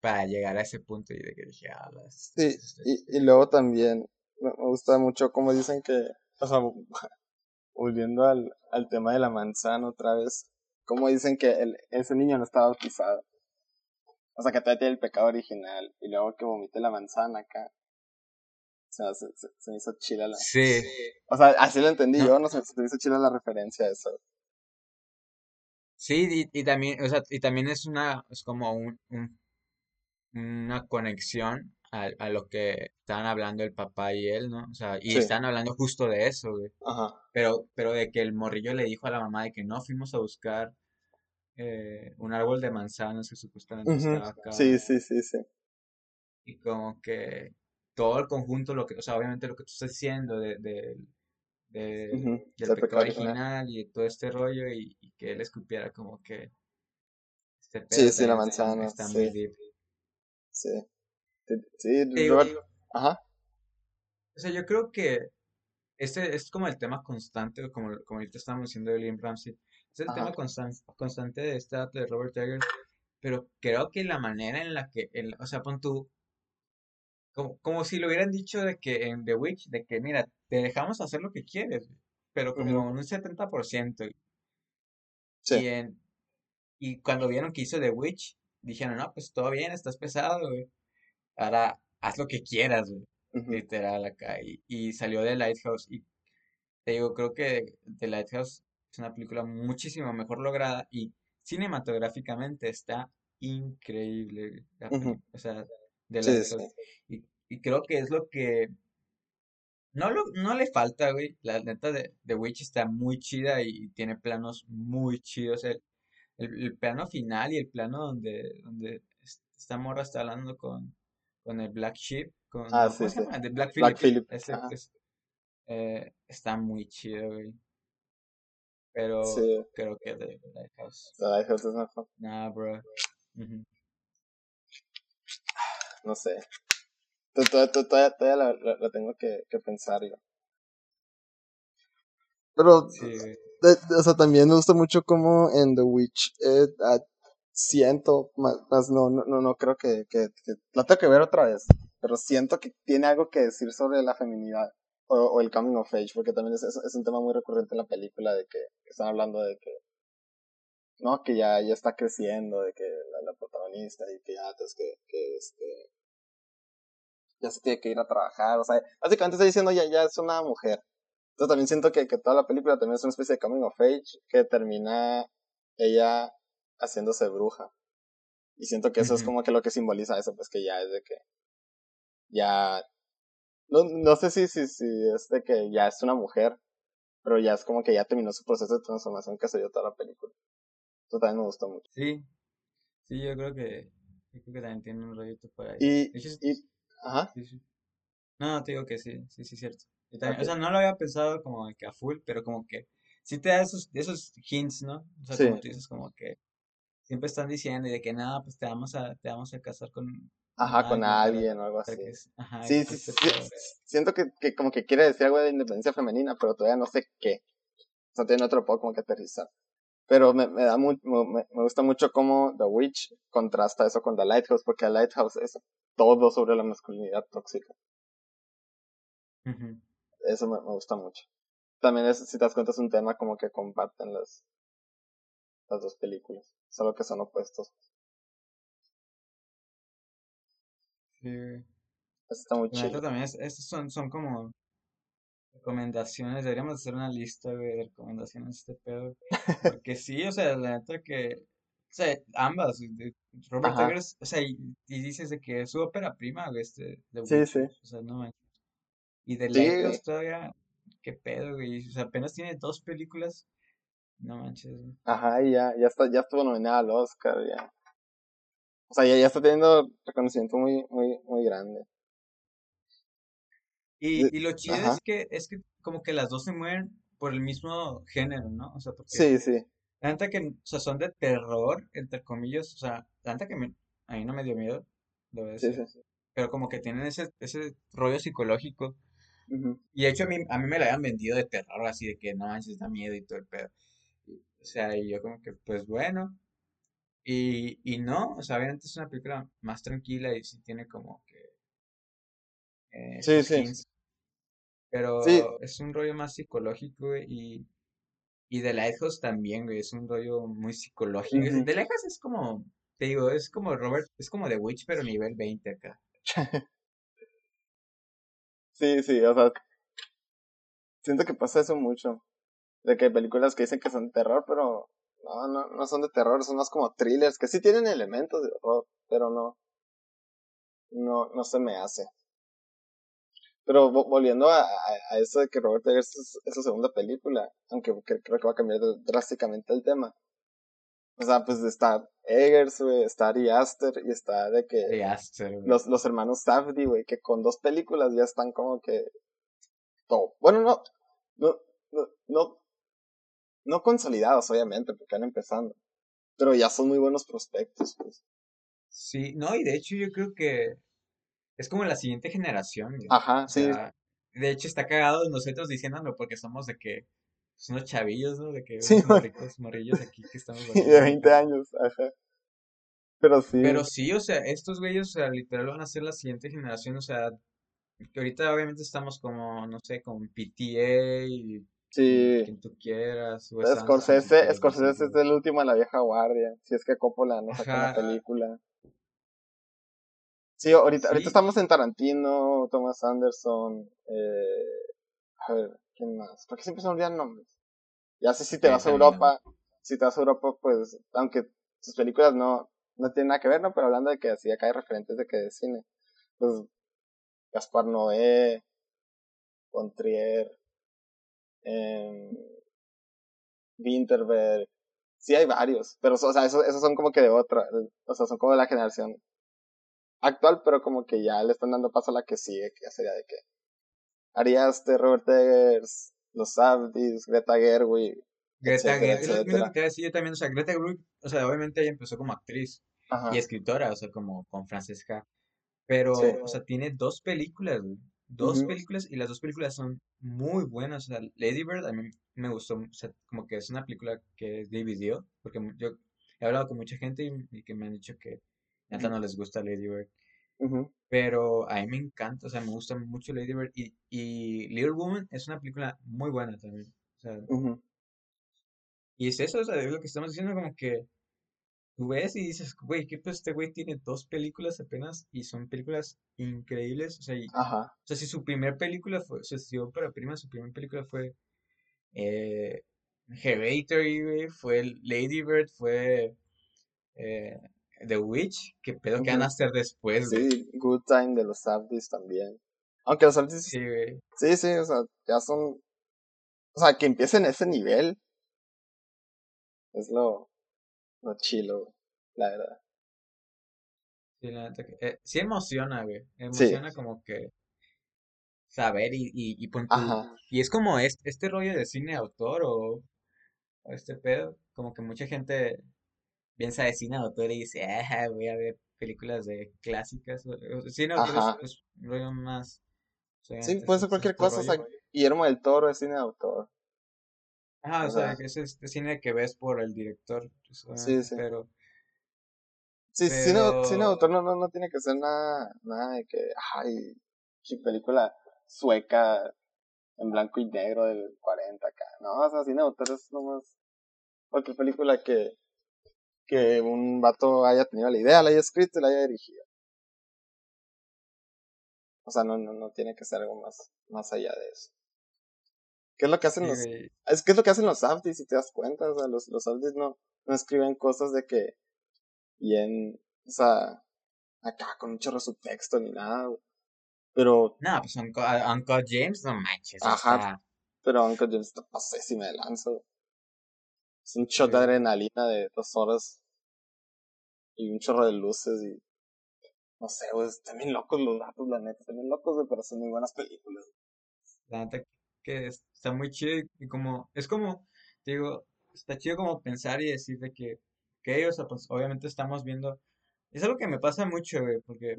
para llegar a ese punto y de que dije, ah, sí, y, y, luego también me, gusta mucho como dicen que, o sea, [LAUGHS] volviendo al, al tema de la manzana otra vez, como dicen que el, ese niño no estaba bautizado. O sea, que todavía tiene el pecado original y luego que vomite la manzana acá. O sea, se, se, me hizo chila la... Sí. O sea, así lo entendí yo, no sé, se me hizo chila la referencia a eso. Sí, y, y, también, o sea, y también es una, es como un, un una conexión a, a, lo que estaban hablando el papá y él, ¿no? O sea, y están hablando justo de eso, güey. Ajá. Pero, pero de que el morrillo le dijo a la mamá de que no fuimos a buscar eh, un árbol de manzanas que supuestamente estaba acá. Sí, sí, sí, sí. Y como que todo el conjunto, lo que, o sea, obviamente lo que tú estás diciendo de, de, de del pecado original y todo este rollo y, que él escupiera como que este sí, sí, la manzana, está muy deep. Sí. Sí, digo, ajá. O sea, yo creo que este es como el tema constante, como, como ahorita estábamos diciendo de Liam Ramsey, es el tema constante, constante de este dato de Robert Eggers, pero creo que la manera en la que, o sea, pon tú, como, si lo hubieran dicho de que en The Witch, de que mira, te dejamos hacer lo que quieres, pero como en un 70%. Sí. Y, en, y cuando vieron que hizo The Witch, dijeron, no, pues todo bien, estás pesado, güey. Ahora haz lo que quieras, güey. Literal acá. Y, y salió de Lighthouse. Y te digo, creo que The Lighthouse es una película muchísimo mejor lograda y cinematográficamente está increíble. O sea, de y, y, creo que es lo que No, lo, no le falta, güey. La neta de The Witch está muy chida y tiene planos muy chidos. El, el, el plano final y el plano donde, donde es- esta morra está hablando con, con el Black Sheep, con, Ah, sí, ¿cómo se sí. De Black Black Phillip. Phillip. Ese, Ajá. es, eh, está muy chido, güey. Pero Sí, creo que de Lighthouse. The Lighthouse es mejor. Nah, bro. Ujú. No sé. To- to- to- Todavía, todavía la, la- la tengo que, que pensar yo. Pero, Sí, güey. de- de- o sea, también me gusta mucho como en The Witch eh, ah, siento, más, más no, no, no, no creo que, que, que la tengo que ver otra vez, pero siento que tiene algo que decir sobre la feminidad o, o el coming of age, porque también es, es, es un tema muy recurrente en la película de que, que están hablando de que, no, que ya, ya está creciendo, de que la, la protagonista y que ya, entonces que, que este, ya se tiene que ir a trabajar, o sea, básicamente está diciendo ya, ya es una mujer. Entonces también siento que, que toda la película también es una especie de coming of age que termina ella haciéndose bruja. Y siento que eso es como que lo que simboliza eso, pues que ya es de que ya no, no sé si, si, si es de que ya es una mujer, pero ya es como que ya terminó su proceso de transformación que se dio toda la película. Eso también me gustó mucho. Sí, sí, yo creo que, yo creo que también tiene un rollito por ahí. Hecho, y, ajá, sí, sí. No, no, te digo que sí, sí, sí, cierto. Yo también, o sea, no lo había pensado como de que a full, pero como que sí te da esos, esos hints, ¿no? O sea, Sí, como tú dices, como que siempre están diciendo y de que nada, pues te vamos a, te vamos a casar con, ajá, con alguien o algo así. que, ajá, Sí, sí, este sí, siento que, que como que quiere decir algo de independencia femenina, pero todavía no sé qué. O sea, todavía no te lo puedo como que aterrizar. Pero me, me da mu- me, me gusta mucho cómo The Witch contrasta eso con The Lighthouse, porque The Lighthouse es todo sobre la masculinidad tóxica. Eso me, me gusta mucho. También es, si te das cuenta, es un tema como que comparten las, las dos películas, solo que son opuestos. Sí. Eso está muy chido. también, es, son, son como recomendaciones, deberíamos hacer una lista, güey, de recomendaciones de este pedo. [LAUGHS] Porque sí, o sea, la neta que, o sea, ambas, de- Robert. Eggers, o sea, y, y dices de que es su ópera prima, güey, este, Sí, sí. o sea, no manches. Y The Sí, todavía, qué pedo, güey, o sea, apenas tiene dos películas, no manches, güey. ajá, y ya, ya está, ya estuvo nominada al Oscar, ya. O sea, ya, ya está teniendo reconocimiento muy, muy, muy grande. Y, y lo chido Ajá. es que, es que como que las dos se mueven por el mismo género, ¿no? O sea, porque Sí, sí. la neta que, o sea, son de terror, entre comillas, o sea, la neta que me- a mí no me dio miedo, decir, sí. pero como que tienen ese, ese rollo psicológico, y de hecho a mí, a mí me la habían vendido de terror, así de que no manches, da miedo y todo el pedo, y, o sea, y yo como que, pues bueno, y, y no, o sea, obviamente es una película más tranquila y sí tiene como que eh, Sí, sí. Sí, pero es un rollo más psicológico y, y The Lighthouse también, güey, es un rollo muy psicológico. Es- ujú. The Lighthouse es como, te digo, es como Robert, es como The Witch, pero nivel 20 acá. [LAUGHS] Sí, sí, o sea, siento que pasa eso mucho. De que hay películas que dicen que son de terror, pero no, no, no son de terror, son más como thrillers, que sí tienen elementos de horror, pero no, no, no se me hace. Pero vo- volviendo a, eso de que Robert Eggers es, es su segunda película, aunque cre- creo que va a cambiar drásticamente el tema. O sea, pues está Eggers, güey, está Ari Aster y está de que Aster, los, los hermanos Safdie, güey, que con dos películas ya están como que. Bueno, no, no, no, no, no consolidados, obviamente, porque van empezando. Pero ya son muy buenos prospectos, pues. Sí, no, y de hecho yo creo que es como la siguiente generación, güey. Ajá, O sí, de hecho está cagado nosotros diciéndolo porque somos de que, pues, unos chavillos, ¿no? De que sí, unos morritos, morrillos aquí que estamos [LAUGHS] de valiendo 20 verga. años, ajá. Pero sí, Pero sí, o sea, estos güeyes, o sea, literal van a ser la siguiente generación, o sea, que ahorita obviamente estamos como, no sé, con PTA y, sí. quien tú quieras, Wes Scorsese, Scorsese es el último de la vieja guardia. Si es que Coppola no saca una película. Sí, ahorita, ahorita estamos en Tarantino, Thomas Anderson, eh, a ver, ¿quién más? ¿Por qué siempre se olvidan nombres? Ya sé si te vas a. Europa, si te vas a Europa, pues, aunque sus películas no, no tienen nada que ver, ¿no? Pero hablando de que así acá hay referentes de que de cine, pues, Gaspar Noé, von Trier, eh, Winterberg. Sí hay varios, pero o sea, esos, esos son como que de otra, o sea, son como de la generación actual, pero como que ya le están dando paso a la que sigue, que ya sería de que Ariaste, Robert Eggers, los Abdis, Greta Gerwig. Greta Gerwig, yo también, o sea, Greta Gerwig, o sea, obviamente ella empezó como actriz y escritora, o sea, como con Francesca, pero, o sea, tiene dos películas, Dos películas y las dos películas son muy buenas. O sea, Lady Bird a mí me gustó, o sea, como que es una película que dividió, porque yo he hablado con mucha gente y, que me han dicho que neta no les gusta Lady Bird. Pero a mí me encanta, o sea, me gusta mucho Lady Bird y, y Little Woman es una película muy buena también. O sea, y es eso, o sea, es lo que estamos diciendo, como que tú ves y dices, güey, que pues este güey tiene dos películas apenas y son películas increíbles. O sea, o sea si su primer película fue, o sea, si para prima, su primera película fue eh, Hereditary, güey, fue Lady Bird, fue eh, The Witch, que pedo que van a hacer después, Sí, Good Time de los Abdis también. Aunque los Abdis. Sí, güey. Sí, sí, o sea, ya son. O sea, que empiecen ese nivel. Es lo, no chilo, la verdad. Sí, la neta que, eh, sí emociona, güey. Emociona como que saber y, y, y, y es como este, este rollo de cine autor o, este pedo, como que mucha gente piensa de cine autor y dice, ah, voy a ver películas de clásicas. cine autor es, un rollo más. sí, puede ser cualquier cosa. O sea, Guillermo del Toro es cine autor. Ajá, o, sea, que es este cine que ves por el director. Sí, sí. Pero. Sí, pero... cine, autor no, no, no tiene que ser nada, nada de que, ay, película sueca en blanco y negro del 40 acá. No, o sea, cine autor es nomás cualquier película que, que un vato haya tenido la idea, la haya escrito y la haya dirigido. O sea, no, no, no tiene que ser algo más, más allá de eso. ¿Qué es lo que hacen los... Es que es lo que hacen los Abdis, si te das cuenta, o sea, los, los Abdis no, no escriben cosas de que bien, o sea, acá con un chorro de subtexto ni nada, pero... No, pues Uncle, James no manches, Ajá, pero Uncle James está pasésima de lanzo. Es un shot de adrenalina de dos horas y un chorro de luces y... No sé, güey, están bien locos los datos, la neta, están bien locos, pero son muy buenas películas. La neta, que está muy chido y como, es como, digo, está chido como pensar y decir de que, que o sea, pues obviamente estamos viendo, es algo que me pasa mucho, güey, porque,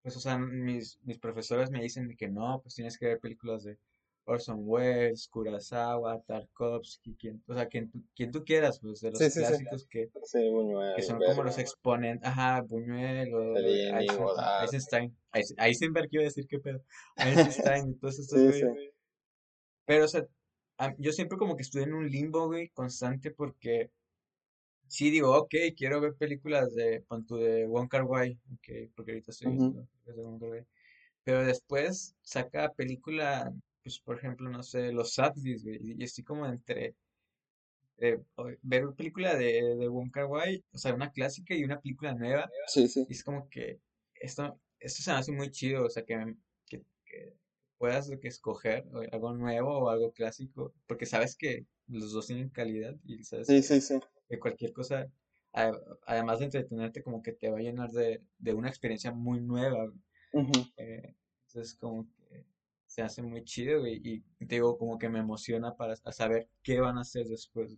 pues, o sea, mis, mis profesores me dicen de que no, pues tienes que ver películas de Orson Welles, Kurosawa, Tarkovsky, quien, o sea, quien, quien tú quieras, pues, de los clásicos que, que son como los exponentes, ajá, Buñuel, o Eisenstein, Eisenberg, iba a decir que pedo, Einstein, entonces, pero, o sea, yo siempre como que estuve en un limbo, güey, constante porque sí digo, ok, quiero ver películas de, de Wong Kar Wai, okay, porque ahorita estoy viendo Wong Kar Wai. Pero después saca película, pues por ejemplo, no sé, Los Sadis, güey, y estoy como entre eh, ver película de, de Wong Kar Wai, o sea, una clásica y una película nueva. Sí, sí. Y es como que esto, esto se me hace muy chido, o sea, que, que puedas escoger algo nuevo o algo clásico, porque sabes que los dos tienen calidad y sabes que, cualquier cosa, además de entretenerte, como que te va a llenar de, una experiencia muy nueva. Eh, entonces, como que se hace muy chido y, te digo, como que me emociona para saber qué van a hacer después.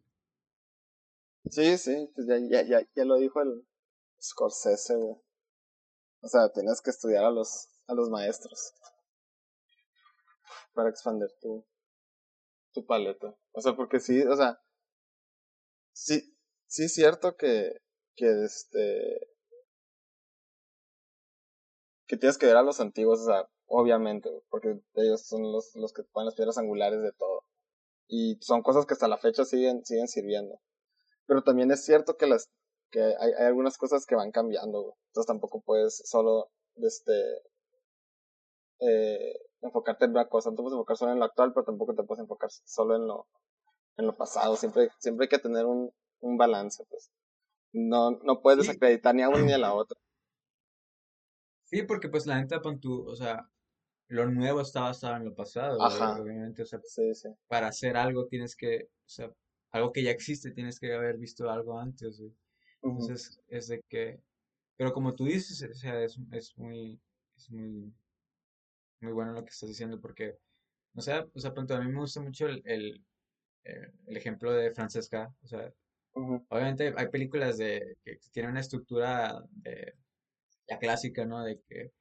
Sí, sí, pues ya, ya, ya, ya lo dijo el Scorsese, O sea, tienes que estudiar a los, a los maestros para expandir tu, tu paleta. O sea, porque sí, o sea, sí, sí es cierto que, que este, que tienes que ver a los antiguos, o sea, obviamente, porque ellos son los, los que ponen las piedras angulares de todo. Y son cosas que hasta la fecha siguen, siguen sirviendo. Pero también es cierto que las, que hay, hay algunas cosas que van cambiando, Entonces tampoco puedes solo, este, eh, enfocarte en una cosa, no te puedes enfocar solo en lo actual, pero tampoco te puedes enfocar solo en lo, en lo pasado, siempre, siempre hay que tener un, un balance, pues. No, no puedes desacreditar ni a una ni a la otra. Sí, porque pues la neta, pon tu, o sea, lo nuevo está basado en lo pasado, Ajá. obviamente, o sea, Sí, sí. para hacer algo tienes que, o sea, algo que ya existe, tienes que haber visto algo antes. Entonces, es de que, pero como tú dices, o sea, es, es muy, es muy, muy bueno lo que estás diciendo, porque, o sea, o sea, pronto a mí me gusta mucho el, el, el ejemplo de Francesca, o sea, Ujú. obviamente hay películas de, que tienen una estructura de, ya clásica, ¿no? De que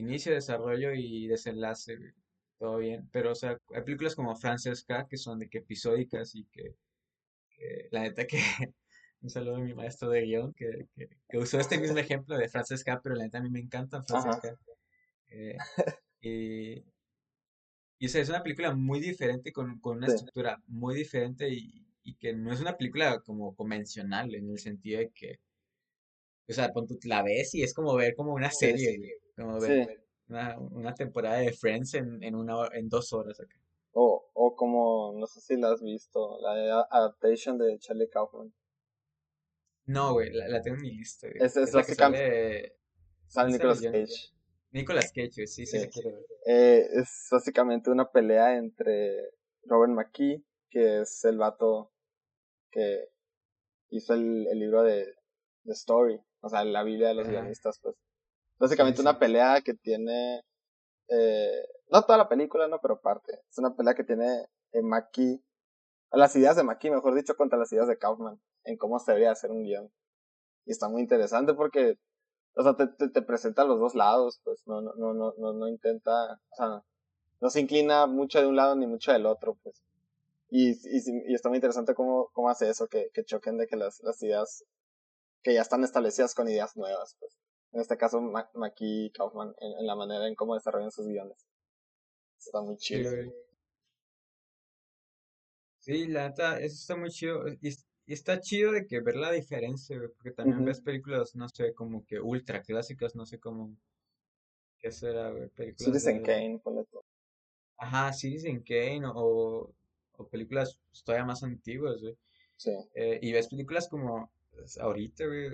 inicio, desarrollo y desenlace, güey, todo bien, pero, o sea, hay películas como Francesca que son de que episódicas y que, que la neta que, [LAUGHS] un saludo a mi maestro de guion que, que, que usó este mismo ejemplo de Francesca, pero la neta a mí me encanta. Francesca. eh, y, y o sea, es una película muy diferente, con, con una Sí, estructura muy diferente y, y que no es una película como convencional en el sentido de que, o sea, pon tú la ves y es como ver como una serie, sí. Como ver Sí. una, una temporada de Friends en, en una en dos horas acá. O, o como, no sé si la has visto, la de adaptation de Charlie Kaufman. No, güey, la, la tengo en mi lista, güey. Es, es Es la que básicamente, sale. Nicolas Cage. Nicolas Cage, güey, sí, sí Sí. la quiero ver. Eh, es básicamente una pelea entre Robert McKee, que es el vato que hizo el, el libro de, de Story, o sea, la Biblia de los Ajá. guionistas, pues. Básicamente sí, una pelea que tiene, eh, no toda la película, no, pero parte. Es una pelea que tiene eh, McKee, las ideas de McKee, mejor dicho, contra las ideas de Kaufman, en cómo se debería hacer un guion. Y está muy interesante porque, o sea, te, te, te presenta los dos lados, pues, no, no, no, no, no, no intenta, o sea, no se inclina mucho de un lado ni mucho del otro, pues. Y, y, y está muy interesante cómo, cómo hace eso, que, que choquen de que las, las ideas que ya están establecidas con ideas nuevas, pues. En este caso, Ma- y Kaufman, en, en la manera en cómo desarrollan sus guiones. Está muy chido. Sí, la neta, eso está muy chido. Y, es- y está chido de que ver la diferencia, porque también ves películas, no sé, como que ultra clásicas, no sé cómo, qué será, güey, películas Citizen de, Kane, ponle tú. ajá, Citizen Kane o, o películas todavía más antiguas, güey. Sí. Eh, y ves películas como pues, ahorita, güey,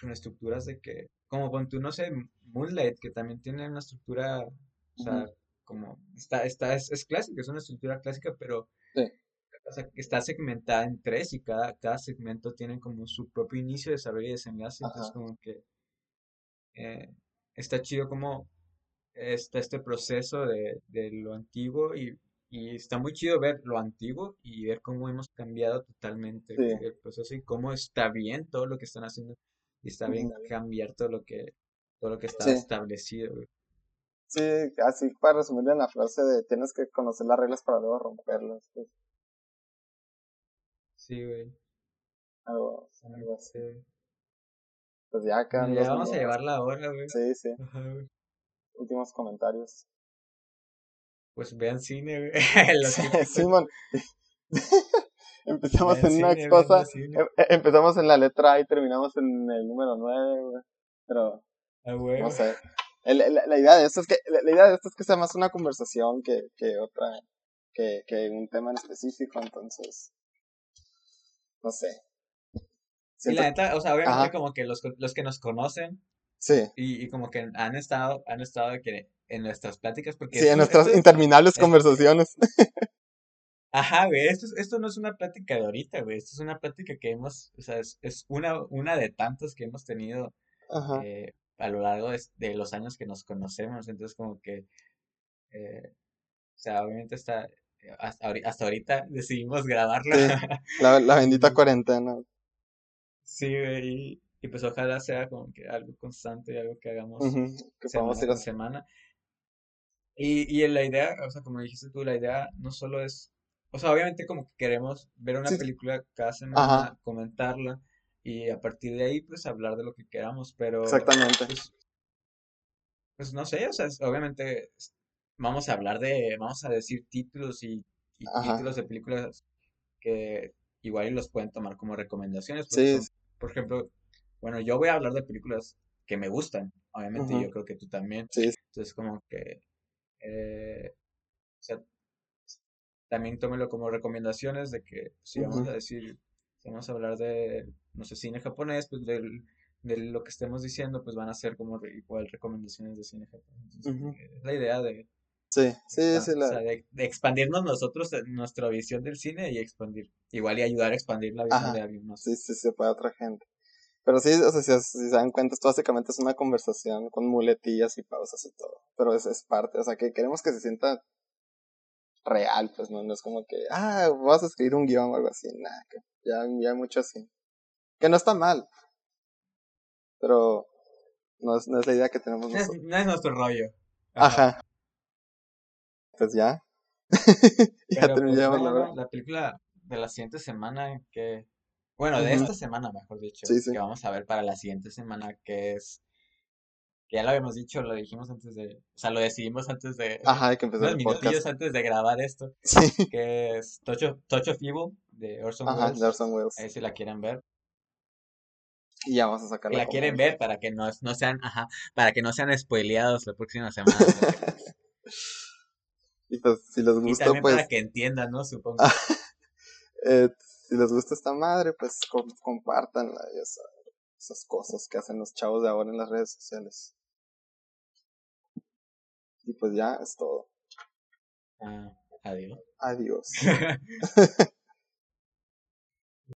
con estructuras de que, como con tú, no sé, Moonlight, que también tiene una estructura, o sea, como, está, está, es, es clásica, es una estructura clásica, pero Sí. o sea, que está segmentada en tres y cada, cada segmento tiene como su propio inicio, desarrollo y desenlace. Entonces, como que eh, está chido como está este proceso de, de lo antiguo y, y está muy chido ver lo antiguo y ver cómo hemos cambiado totalmente Sí. el proceso y cómo está bien todo lo que están haciendo y está bien Ujú. cambiar todo lo que todo lo que está Sí. establecido. güey. Sí, así para resumirlo en la frase de tienes que conocer las reglas para luego romperlas. Pues, Sí, güey. algo, algo así. Sí. Pues ya quedan Ya vamos a llevar la hora, güey. Sí, sí. Ajá, güey. Últimos comentarios. Pues vean cine, güey. [LAUGHS] [LAUGHS] Simón. Empezamos en una cine, cosa. vean cine. em- em- Empezamos en la letra A y terminamos en el número 9, güey. Pero, A no huevo. sé. La, la idea de esto es que, la, la idea de esto es que sea más una conversación que, que otra, que, que un tema en específico, entonces, no sé. Y Siento, la neta, o sea, obviamente ajá, como que los, los que nos conocen sí. y, y como que han estado, han estado que en nuestras pláticas, porque Sí, en nuestras interminables es- conversaciones. [LAUGHS] ajá, güey, esto, es- esto no es una plática de ahorita, güey, esto es una plática que hemos, o sea, es, es una, una de tantas que hemos tenido Ajá. eh, a lo largo de, de los años que nos conocemos, entonces como que, eh, o sea, obviamente está, eh, hasta, ahori- hasta ahorita decidimos grabarlo. Sí, la, la [LAUGHS] bendita cuarentena. Sí, güey, y, y pues ojalá sea como que algo constante y algo que hagamos Ujú, Que semana ir semana. Y, y en la idea, o sea, como dijiste tú, la idea no solo es, o sea, obviamente como que queremos ver una Sí, película cada ajá, semana, comentarla y a partir de ahí pues hablar de lo que queramos, pero exactamente. pues, pues no sé, o sea, obviamente vamos a hablar de, vamos a decir títulos y, y Ajá. títulos de películas que igual los pueden tomar como recomendaciones, Sí, son, por ejemplo, bueno, yo voy a hablar de películas que me gustan, obviamente, y ujú, yo creo que tú también. sí, Entonces, como que, eh, o sea, también tómelo como recomendaciones de que si vamos a decir, si vamos a hablar de, no sé, cine japonés, pues del- de lo que estemos diciendo, pues van a ser como igual recomendaciones de cine japonés. Entonces, es la idea de, Sí, sí, sí. O sea, de, expandirnos nosotros nuestra visión del cine y expandir. Igual y ayudar a expandir la visión de alguien más. Sí, sí, sí, para otra gente. Pero sí, o sea, si, se dan cuenta, esto básicamente es una conversación con muletillas y pausas y todo. Pero es, es parte, o sea, que queremos que se sienta real, pues no, no es como que, ah, vas a escribir un guion o algo así, nada, ya, ya hay mucho así. Que no está mal. Pero no es, no es la idea que tenemos nosotros. No es, nuestro rollo. Ajá. Pues ya. [LAUGHS] ya pues, terminamos la, la película de la siguiente semana que bueno, de esta semana, mejor dicho, que vamos a ver para la siguiente semana, que es, que ya lo habíamos dicho, lo dijimos antes de, o sea, lo decidimos antes de, Ajá, que unos minutillos antes de grabar esto, sí. que es Touch of, Touch of Evil, de Orson Ajá, Welles. de Orson Welles. Ahí si la quieren ver. Y ya vamos a sacarla. Y la quieren ver para que no, no sean, ajá, para que no sean spoileados la próxima [LAUGHS] semana. y pues, si les gusta, y también pues... para que entiendan, ¿no? Supongo. [LAUGHS] eh, si les gusta esta madre, pues compartanla, esas cosas que hacen los chavos de ahora en las redes sociales. Y pues ya es todo. Ah, adiós. Adiós. [LAUGHS]